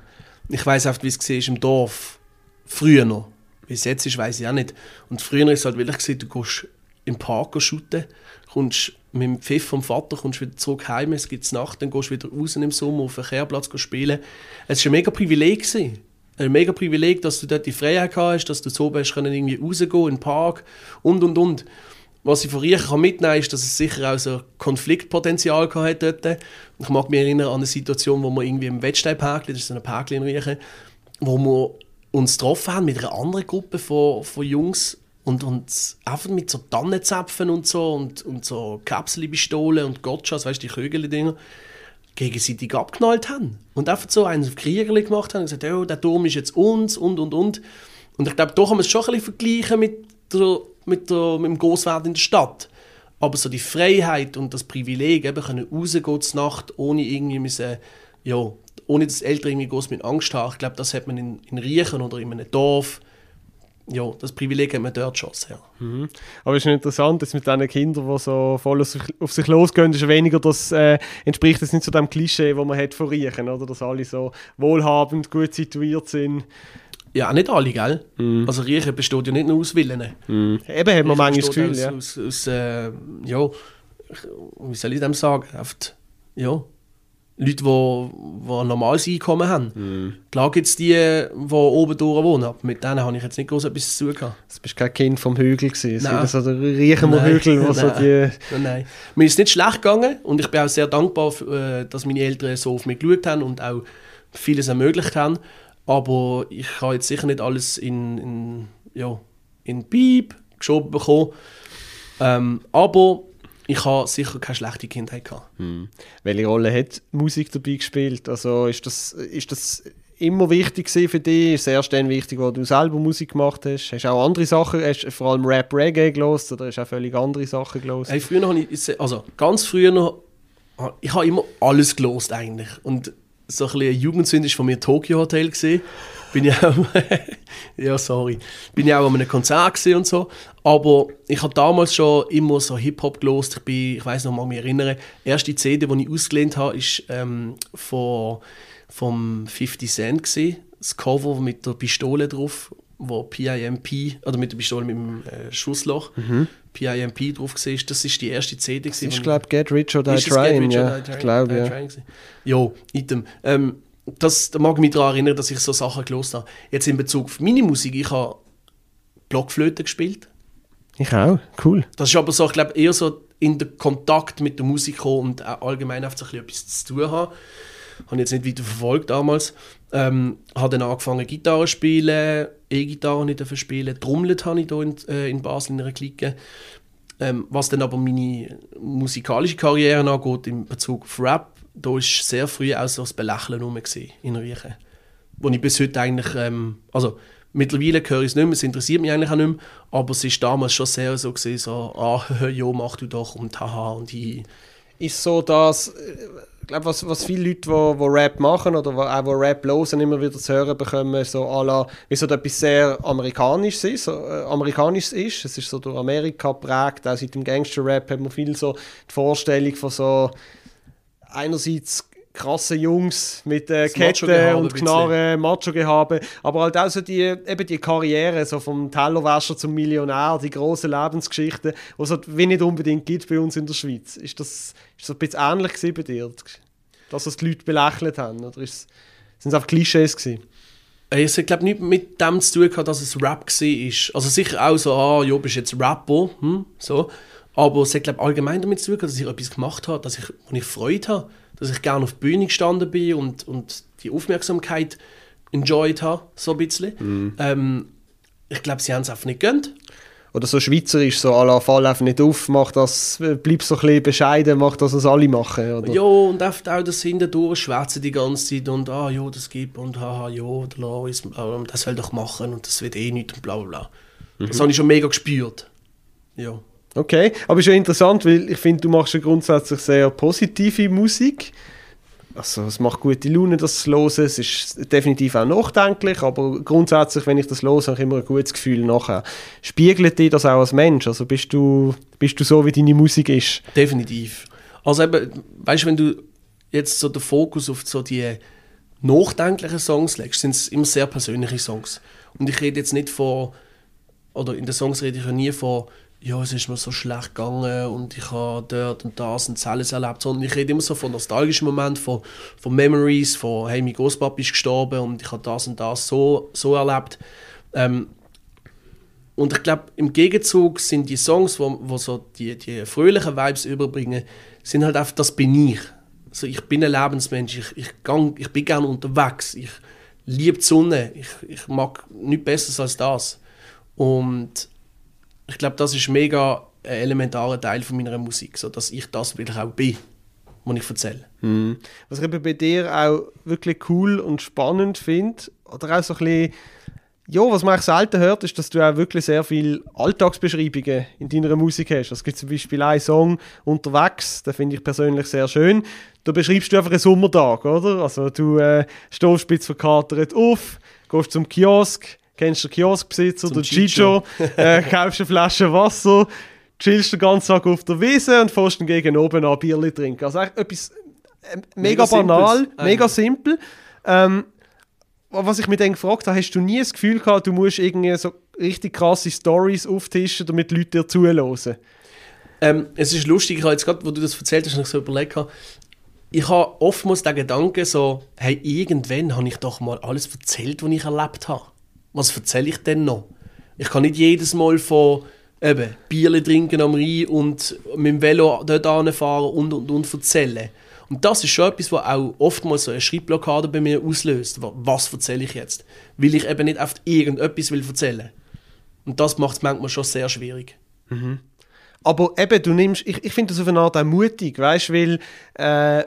Ich weiß oft, wie es war im Dorf. Früher noch. Wie es jetzt ist, weiß ich auch nicht. Und früher ist es halt wirklich gesehen, du gehst im Park shooten, kommst mit dem Pfiff vom Vater kommst wieder zurück heim, es gibt Nacht, dann gehst du wieder raus im Sommer auf den Kehrplatz spielen. Es war ein mega Privileg. Gewesen ein mega Privileg, dass du dort die Freiheit hast, dass du so bist, können irgendwie rausgehen in den Park und und und. Was ich von Riechen mitnehmen kann, ist, dass es sicher auch so Konfliktpotenzial hatte dort. Ich mag mich erinnern an eine Situation, wo wir irgendwie im Wettsteinpark, das ist so ein Park in Riechen, wo wir uns getroffen haben mit einer anderen Gruppe von, von Jungs und uns einfach mit so Tannenzapfen und so und, und so Kapselpistolen und Gotchas, weißt du, die Kögel-Dinger gegenseitig abknallt haben. Und einfach so eins auf Kriegerli gemacht haben und gesagt, oh, der Turm ist jetzt uns und und und. Und ich glaube, da kann man es schon ein bisschen vergleichen mit, der, mit, der, mit dem Großwert in der Stadt. Aber so die Freiheit und das Privileg, eben können rausgehen zur Nacht, ohne irgendwie müssen, ja, ohne dass Eltern irgendwie groß mit Angst haben. Ich glaube, das hat man in, in Riechen oder in einem Dorf ja, das Privileg hat man dort schon sehr. Mhm. Aber es ist interessant, dass mit diesen Kindern, die so voll auf sich, auf sich losgehen, ist weniger das, äh, entspricht das nicht so dem Klischee, das man hat von Riechen, oder? Dass alle so wohlhabend, gut situiert sind. Ja, nicht alle, gell? Mhm. Also Riechen besteht ja nicht nur aus Willen. Mhm. Eben hat man manchmal das Gefühl, aus, ja. Aus, aus, äh, ja, wie soll ich dem sagen? Oft, ja, Leute, die, die ein normales Einkommen haben. Mm. Klar gibt es die, die oben durch wohnen, aber mit denen habe ich jetzt nicht groß etwas zu tun gehabt. Du bist kein Kind vom Hügel gewesen, nein. so der Riechener Hügel, wo so (laughs) die... Nein, nein. Mir ist nicht schlecht gegangen und ich bin auch sehr dankbar, äh, dass meine Eltern so auf mich geschaut haben und auch vieles ermöglicht haben. Aber ich habe jetzt sicher nicht alles in, in, ja, in Piep geschoben bekommen. Ähm, aber ich habe sicher keine schlechte Kindheit gehabt. Hm. Welche Rolle hat Musik dabei gespielt? Also ist das, ist das immer wichtig für dich? Ist es erst dann wichtig, wo du selber Musik gemacht hast? Hast du auch andere Sachen, hast du vor allem Rap, Reggae gelost oder hast du auch völlig andere Sachen gelost? Hey, früher habe ich, also ganz früher noch, ich habe immer alles gelost eigentlich. Und so ein bisschen Jugendsünde ist von mir Tokyo Hotel gesehen. Bin ich auch, (laughs) ja sorry, bin ich auch an einem Konzert gesehen und so. Aber ich habe damals schon immer so Hip Hop gelost. Ich bin, ich weiß noch mal, mich erinnere, die erste CD, die ich ausgelehnt habe, ist ähm, von vom 50 Cent gewesen. Das Cover mit der Pistole drauf, wo PIMP oder mit der Pistole mit dem äh, Schussloch. Mhm. PIMP drauf war, das ist die erste CD. Das ist, glaube ich, Get Rich or Die Trying. Ja, ich glaube, ja. Jo, item. Ähm, das, da mag ich mich daran erinnern, dass ich so Sachen gelost habe. Jetzt in Bezug auf meine Musik, ich habe Blockflöte gespielt. Ich auch, cool. Das ist aber so, ich glaube, eher so in den Kontakt mit der Musik und allgemein einfach so etwas zu tun haben. Habe ich jetzt nicht weiter verfolgt damals. Ähm, habe dann angefangen Gitarre zu spielen, E-Gitarre nicht spielen, Trommelt habe ich hier in, äh, in Basel in einer Clique. Ähm, was dann aber meine musikalische Karriere angeht, in Bezug auf Rap, da war sehr früh auch so das Belächeln rum in Riechen. Wo ich bis heute eigentlich, ähm, also mittlerweile höre ich es nicht mehr, es interessiert mich eigentlich auch nicht mehr, aber es war damals schon sehr so, gewesen, so ah, (laughs) ja, mach du doch und haha und hi. Ist so, dass äh, glaube, was, was viele Leute, die wo, wo Rap machen oder wo, auch wo Rap hören, immer wieder zu hören bekommen, so à la, wie so etwas sehr Amerikanisches ist, so, äh, Amerikanisches ist. Es ist so durch Amerika geprägt, auch seit dem Gangster-Rap hat man viel so die Vorstellung von so einerseits krasse Jungs mit äh, Kette und Knarre, Macho-Gehabe, aber halt auch so die, eben die Karriere, so vom Tellerwäscher zum Millionär, die großen Lebensgeschichten, die es halt wie nicht unbedingt gibt bei uns in der Schweiz. Ist das, ist das ein bisschen ähnlich bei dir, dass das die Leute belächelt haben, oder sind es einfach Klischees gewesen? Ich glaube nicht mit dem zu tun gehabt, dass es Rap war. Also sicher auch so, ah, jo, bist jetzt Rapper, hm, so. Aber es hat glaube allgemein damit zu tun, dass ich etwas gemacht habe, dass ich, wo ich Freude habe dass ich gerne auf die Bühne gestanden bin und, und die Aufmerksamkeit enjoyed habe, so ein bisschen. Mhm. Ähm, ich glaube, sie haben es einfach nicht gönnt. Oder so schweizerisch, so à la fall einfach nicht auf, mach das, bleib so ein bisschen bescheiden, mach das, was alle machen. Oder? Ja, und oft auch das hindurch schwätzen die ganze Zeit und ah, ja, das gibt und haha, ja, der das soll doch machen und das wird eh nicht und bla bla bla. Mhm. Das habe ich schon mega gespürt. Ja. Okay, aber ist ja interessant, weil ich finde, du machst ja grundsätzlich sehr positive Musik. Also es macht gute Laune, das zu hören. Es ist definitiv auch nachdenklich, aber grundsätzlich, wenn ich das höre, habe ich immer ein gutes Gefühl nachher. Spiegelt dir das auch als Mensch? Also bist du, bist du so, wie deine Musik ist? Definitiv. Also eben, weißt du, wenn du jetzt so den Fokus auf so die nachdenklichen Songs legst, sind es immer sehr persönliche Songs. Und ich rede jetzt nicht von, oder in den Songs rede ich ja nie von ja, es ist mir so schlecht gegangen und ich habe dort und das und alles erlebt. Sondern ich rede immer so von nostalgischen Momenten, von, von Memories, von hey, mein Großpapa ist gestorben und ich habe das und das so, so erlebt. Ähm, und ich glaube, im Gegenzug sind die Songs, wo, wo so die, die fröhlichen Vibes überbringen, sind halt einfach, das bin ich. Also ich bin ein Lebensmensch, ich, ich, gang, ich bin gerne unterwegs, ich liebe die Sonne, ich, ich mag nichts Besseres als das. Und ich glaube, das ist mega ein elementarer Teil von meiner Musik, so dass ich das wirklich auch bin, was ich erzähle. Mhm. Was ich bei dir auch wirklich cool und spannend finde, oder auch so ein bisschen, ja, was man auch selten hört, ist, dass du auch wirklich sehr viele Alltagsbeschreibungen in deiner Musik hast. Es gibt zum Beispiel einen Song «Unterwegs», den finde ich persönlich sehr schön. Da beschreibst du einfach einen Sommertag, oder? Also du äh, stehst spitz verkatert auf, gehst zum Kiosk, kennst den Kioskbesitzer, der Chicho, (laughs) äh, kaufst eine Flasche Wasser, chillst den ganzen Tag auf der Wiese und fährst dann gegen oben an Bierli trinken. Also echt etwas äh, mega, mega banal, simples. mega simpel. Ähm, was ich mir dann gefragt habe, hast du nie das Gefühl gehabt, du musst irgendwie so richtig krasse Stories auftischen, damit Leute dir zuhören? Ähm, es ist lustig, ich habe jetzt gerade, wo du das erzählt hast, ich so überlegt ich habe oftmals den Gedanken so, hey, irgendwann habe ich doch mal alles erzählt, was ich erlebt habe was erzähle ich denn noch? Ich kann nicht jedes Mal von eben, Bierle trinken am Rhein und mit dem Velo dort fahren und und und erzählen. Und das ist schon etwas, was auch oftmals so eine Schreibblockade bei mir auslöst. Was erzähle ich jetzt? Weil ich eben nicht auf irgendetwas will erzählen. Und das macht es manchmal schon sehr schwierig. Mhm. Aber eben, du nimmst, ich, ich finde das auf eine Art auch mutig, weißt weil äh,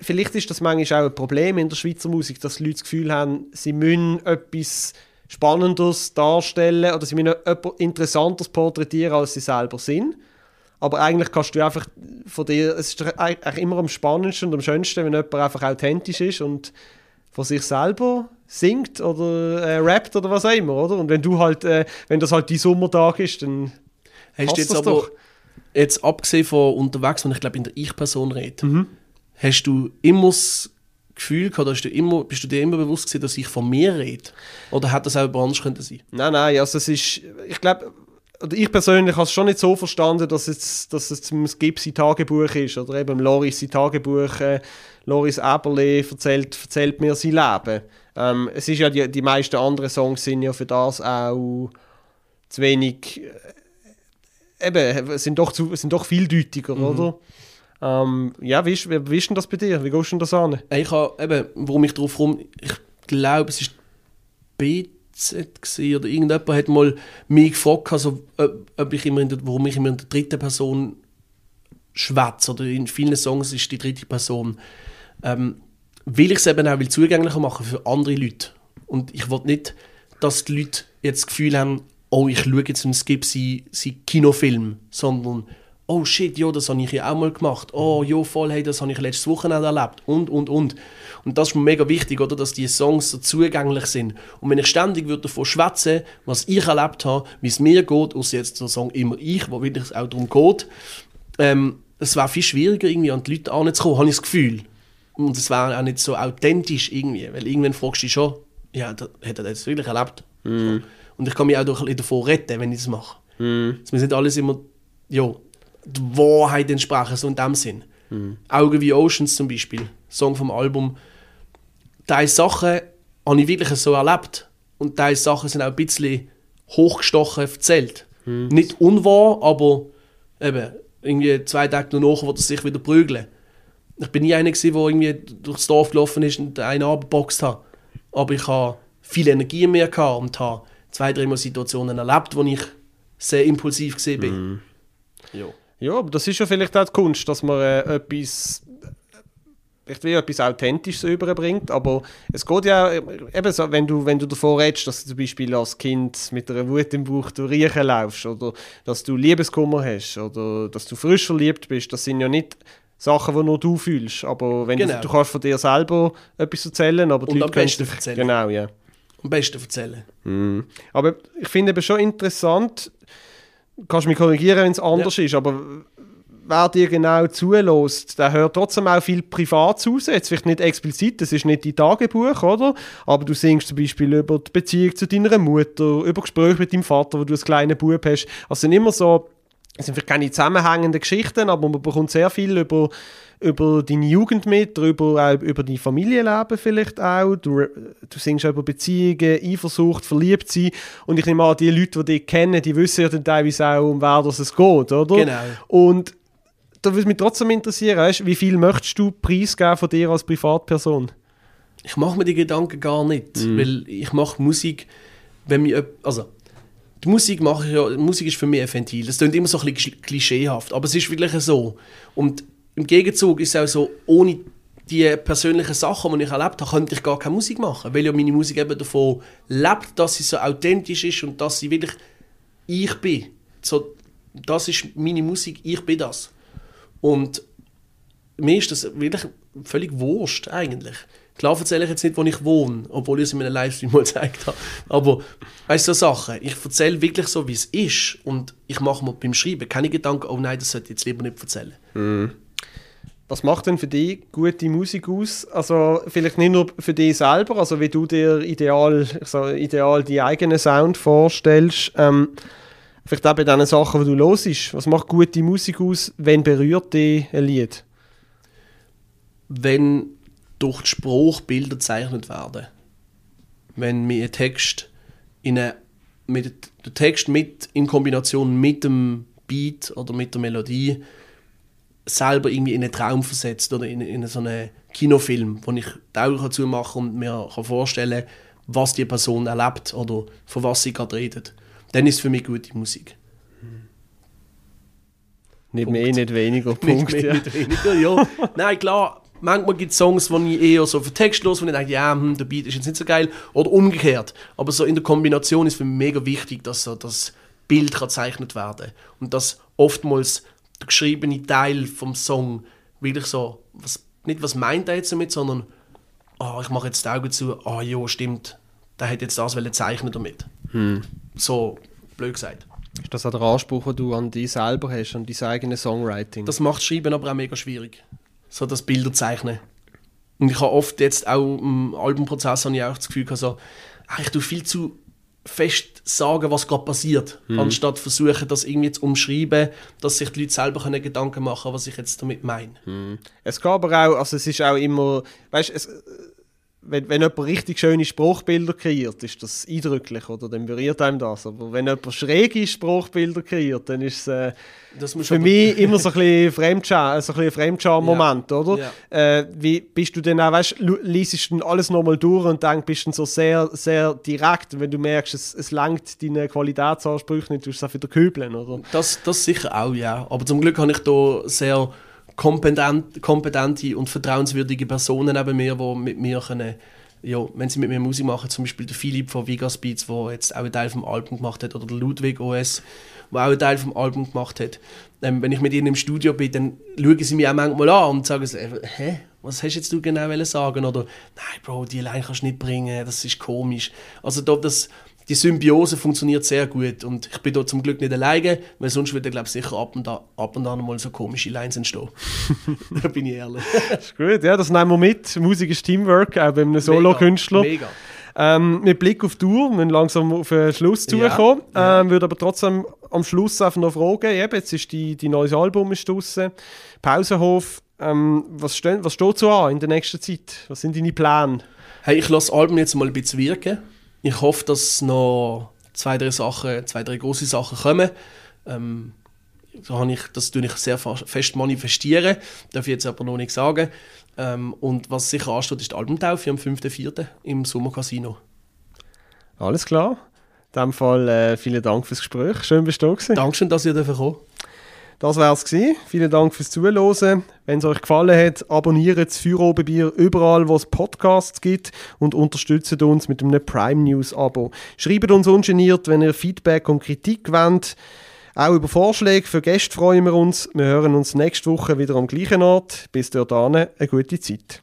vielleicht ist das manchmal auch ein Problem in der Schweizer Musik, dass die Leute das Gefühl haben, sie müssen etwas Spannendes darstellen oder sie müssen etwas Interessantes porträtieren, als sie selber sind. Aber eigentlich kannst du einfach von dir, es ist eigentlich immer am spannendsten und am schönsten, wenn jemand einfach authentisch ist und von sich selber singt oder äh, rappt oder was auch immer, oder? Und wenn du halt, äh, wenn das halt dein Sommertag ist, dann Hast du jetzt aber, doch. jetzt abgesehen von unterwegs, wenn ich glaube in der Ich-Person rede, Mhm. hast du immer das Gefühl gehabt, hast du immer, bist du dir immer bewusst gewesen, dass ich von mir rede? Oder hätte das auch jemand anders könnte sein? Nein, nein, also es ist, ich glaube, oder ich persönlich habe es schon nicht so verstanden, dass es, dass es zum Skip sein Tagebuch ist oder eben Loris sein Tagebuch, äh, Loris Eberle erzählt, erzählt mir sein Leben. Ähm, es ist ja, die, die meisten anderen Songs sind ja für das auch zu wenig, äh, eben, sind doch, zu, sind doch vieldeutiger, oder? Ähm, ja, wie ist, wie, ist denn das bei dir? Wie gehst du denn das an? Ich habe, eben, warum ich drauf rum, ich glaube, es ist BZ oder irgendjemand hat mal mich gefragt, also, ob, ob ich immer der, warum ich immer in der dritten Person schwätze, oder in vielen Songs ist die dritte Person. Ähm, weil ich es eben auch zugänglicher machen für andere Leute. Und ich will nicht, dass die Leute jetzt das Gefühl haben, oh, ich schaue jetzt einen Skip sein, sein Kinofilm, sondern oh shit, ja, das habe ich ja auch mal gemacht. Oh, ja, voll, hey, das habe ich letztes Wochenende erlebt. Und, und, und. Und das ist mir mega wichtig, oder, dass die Songs so zugänglich sind. Und wenn ich ständig würde davon schwätzen, was ich erlebt habe, wie es mir geht, außer jetzt der Song «Immer ich», wo wirklich auch darum geht, ähm, es wäre viel schwieriger, irgendwie an die Leute anzukommen, habe ich das Gefühl. Und es wäre auch nicht so authentisch irgendwie, weil irgendwann fragst du dich schon, ja, da, hat er das wirklich erlebt? So. Und ich kann mich auch ein bisschen davon retten, wenn ich das mache. Es müssen nicht alles immer, ja, die Wahrheit entsprechen, so in dem Sinn. Augen wie Oceans zum Beispiel, Song vom Album. Diese Sachen habe ich wirklich so erlebt. Und diese Sachen sind auch ein bisschen hochgestochen erzählt. Nicht unwahr, aber eben, irgendwie zwei Tage danach wird er sich wieder prügeln. Ich bin nie einer, der irgendwie durchs Dorf gelaufen ist und einen abgeboxt hat. Aber ich habe viel Energie mehr gehabt und habe zwei, dreimal Situationen erlebt, wo ich sehr impulsiv gesehen bin. Ja. Ja, aber das ist ja vielleicht auch die Kunst, dass man äh, etwas, vielleicht wie etwas Authentisches überbringt, aber es geht ja äh, eben so, wenn du, wenn du davor redest, dass du zum Beispiel als Kind mit einer Wut im Bauch durch Riechen laufst oder dass du Liebeskummer hast oder dass du frisch verliebt bist, das sind ja nicht Sachen, die nur du fühlst, aber wenn Genau. du, du kannst von dir selber etwas erzählen, aber die Und Leute am können- besten erzählen. Genau, ja. Am besten erzählen. Aber ich finde eben schon interessant, kannst mich korrigieren, wenn es anders ist, aber wer dir genau zulässt, der hört trotzdem auch viel Privates raus. Jetzt vielleicht nicht explizit, das ist nicht dein Tagebuch, oder? Aber du singst zum Beispiel über die Beziehung zu deiner Mutter, über Gespräche mit deinem Vater, wo du als kleiner Bub hast. Also es sind immer so, es sind vielleicht keine zusammenhängenden Geschichten, aber man bekommt sehr viel über, über deine Jugend mit, darüber, auch über dein Familienleben vielleicht auch. Du, du singst auch über Beziehungen, Eifersucht, verliebt sein. Und ich nehme an, die Leute, die dich kennen, die wissen ja dann teilweise auch, um wer das es geht, oder? Genau. Und da würde mich trotzdem interessieren, weißt, wie viel möchtest du preisgeben von dir als Privatperson? Ich mache mir die Gedanken gar nicht, weil ich mache Musik, wenn mir, also die Musik mache ich ja, Musik ist für mich ein Ventil. Das klingt immer so ein bisschen klischeehaft, aber es ist wirklich so. Und im Gegenzug ist es auch so, ohne die persönlichen Sachen, die ich erlebt habe, könnte ich gar keine Musik machen, weil ja meine Musik eben davon lebt, dass sie so authentisch ist und dass sie wirklich ich bin. So, das ist meine Musik, ich bin das. Und mir ist das wirklich völlig wurscht eigentlich. Klar erzähle ich jetzt nicht, wo ich wohne, obwohl ich es in meinem Livestream mal (laughs) gezeigt habe. Aber weißt du, so Sachen. Ich erzähle wirklich so, wie es ist. Und ich mache mir beim Schreiben keine Gedanken, oh nein, das sollte ich jetzt lieber nicht erzählen. Was macht denn für dich gute Musik aus? Also vielleicht nicht nur für dich selber, also wie du dir ideal, so ideal die eigenen Sound vorstellst, ähm, vielleicht auch bei den Sachen, die du hörst. Was macht gute Musik aus? Wenn berührt dich ein Lied? wenn durch den Spruch Bilder gezeichnet werden. Wenn mir ein Text in eine, mit, der Text mit in Kombination mit dem Beat oder mit der Melodie selber irgendwie in einen Traum versetzt oder in, in so einen Kinofilm, wo ich die Augen dazu machen und mir kann vorstellen was die Person erlebt oder von was sie gerade redet. Dann ist es für mich gute Musik. (laughs) Nicht Punkt. mehr, nicht weniger. Punkt. nicht mehr, ja. nicht weniger, ja. (laughs) Nein, klar, manchmal gibt es Songs, wo ich eher so für Text los, wo ich denke, ja, hm, der Beat ist jetzt nicht so geil. Oder umgekehrt. Aber so in der Kombination ist für mich mega wichtig, dass so das Bild kann gezeichnet werden Und dass oftmals der geschriebene Teil vom Song wirklich so, was, nicht was meint er jetzt damit, sondern oh, ich mache jetzt die Augen zu, ah oh, ja, stimmt, der hat jetzt das zeichnen damit. Hm. So blöd gesagt. Ist das auch der Anspruch, den du an dich selber hast, an dein eigenes Songwriting? Das macht Schreiben aber auch mega schwierig. So das Bilder zeichnen. Und ich habe oft jetzt auch im Albumprozess habe ich auch das Gefühl, also, ich tue viel zu fest sagen, was gerade passiert, mhm. anstatt versuchen, das irgendwie zu umschreiben, dass sich die Leute selber können Gedanken machen was ich jetzt damit meine. Mhm. Es gab aber auch, also es ist auch immer, weißt, es, wenn, wenn jemand richtig schöne Spruchbilder kreiert, ist das eindrücklich, oder? Dann berührt einem das. Aber wenn jemand schräge Spruchbilder kreiert, dann ist es äh, für mich (laughs) immer so ein bisschen Fremdscham, so ein Fremdscham-Moment, ja. oder? Ja. Äh, wie bist du denn auch, weißt du, liest du alles nochmal durch und dann bist du so sehr, sehr direkt, wenn du merkst, es, es langt deine Qualitätsansprüche nicht, tust du es auch wieder kübeln, oder? Das, das sicher auch, ja. Aber zum Glück habe ich da sehr kompetent, kompetente und vertrauenswürdige Personen neben mir, die mit mir können, ja, wenn sie mit mir Musik machen, zum Beispiel der Philipp von Vegas Beats, der jetzt auch einen Teil vom Album gemacht hat, oder der Ludwig OS, der auch einen Teil vom Album gemacht hat. Ähm, wenn ich mit ihnen im Studio bin, dann schauen sie mich auch manchmal an und sagen so, hä, was hast jetzt du genau sagen? Oder, nein, Bro, die allein kannst du nicht bringen, das ist komisch. Also da, das die Symbiose funktioniert sehr gut und ich bin da zum Glück nicht alleine, weil sonst würde, glaube ich, sicher ab und, da, ab und an mal so komische Lines entstehen. (laughs) da bin ich ehrlich. das ist gut, ja, das nehmen wir mit. Musik ist Teamwork, auch bei einem Solo-Künstler. Mega. Ähm, mit Blick auf die Uhr, wir müssen langsam auf den Schluss zukommen. Ja, ähm, würde aber trotzdem am Schluss einfach noch fragen, eben, jetzt ist die, die neues Album ist draussen, Pausenhof, ähm, was, steht, was steht so an in der nächsten Zeit? Was sind deine Pläne? Hey, ich lasse das Album jetzt mal ein bisschen wirken ich hoffe, dass noch zwei, drei Sachen, zwei, drei große Sachen kommen. Ähm, so habe ich, das tue ich sehr fest manifestieren, darf ich jetzt aber noch nicht sagen. Ähm, und was sicher ansteht, ist die Albumtaufe am 5.4. im Sommercasino. Alles klar. In diesem Fall äh, vielen Dank fürs Gespräch. Schön, bist du da Dankeschön, dass ihr kommen das war es Vielen Dank fürs Zuhören. Wenn es euch gefallen hat, abonniert das Feuerobenbier überall, wo es Podcasts gibt und unterstützt uns mit einem Prime News Abo. Schreibt uns ungeniert, wenn ihr Feedback und Kritik wollt. Auch über Vorschläge für Gäste freuen wir uns. Wir hören uns nächste Woche wieder am gleichen Ort. Bis dahin, eine gute Zeit.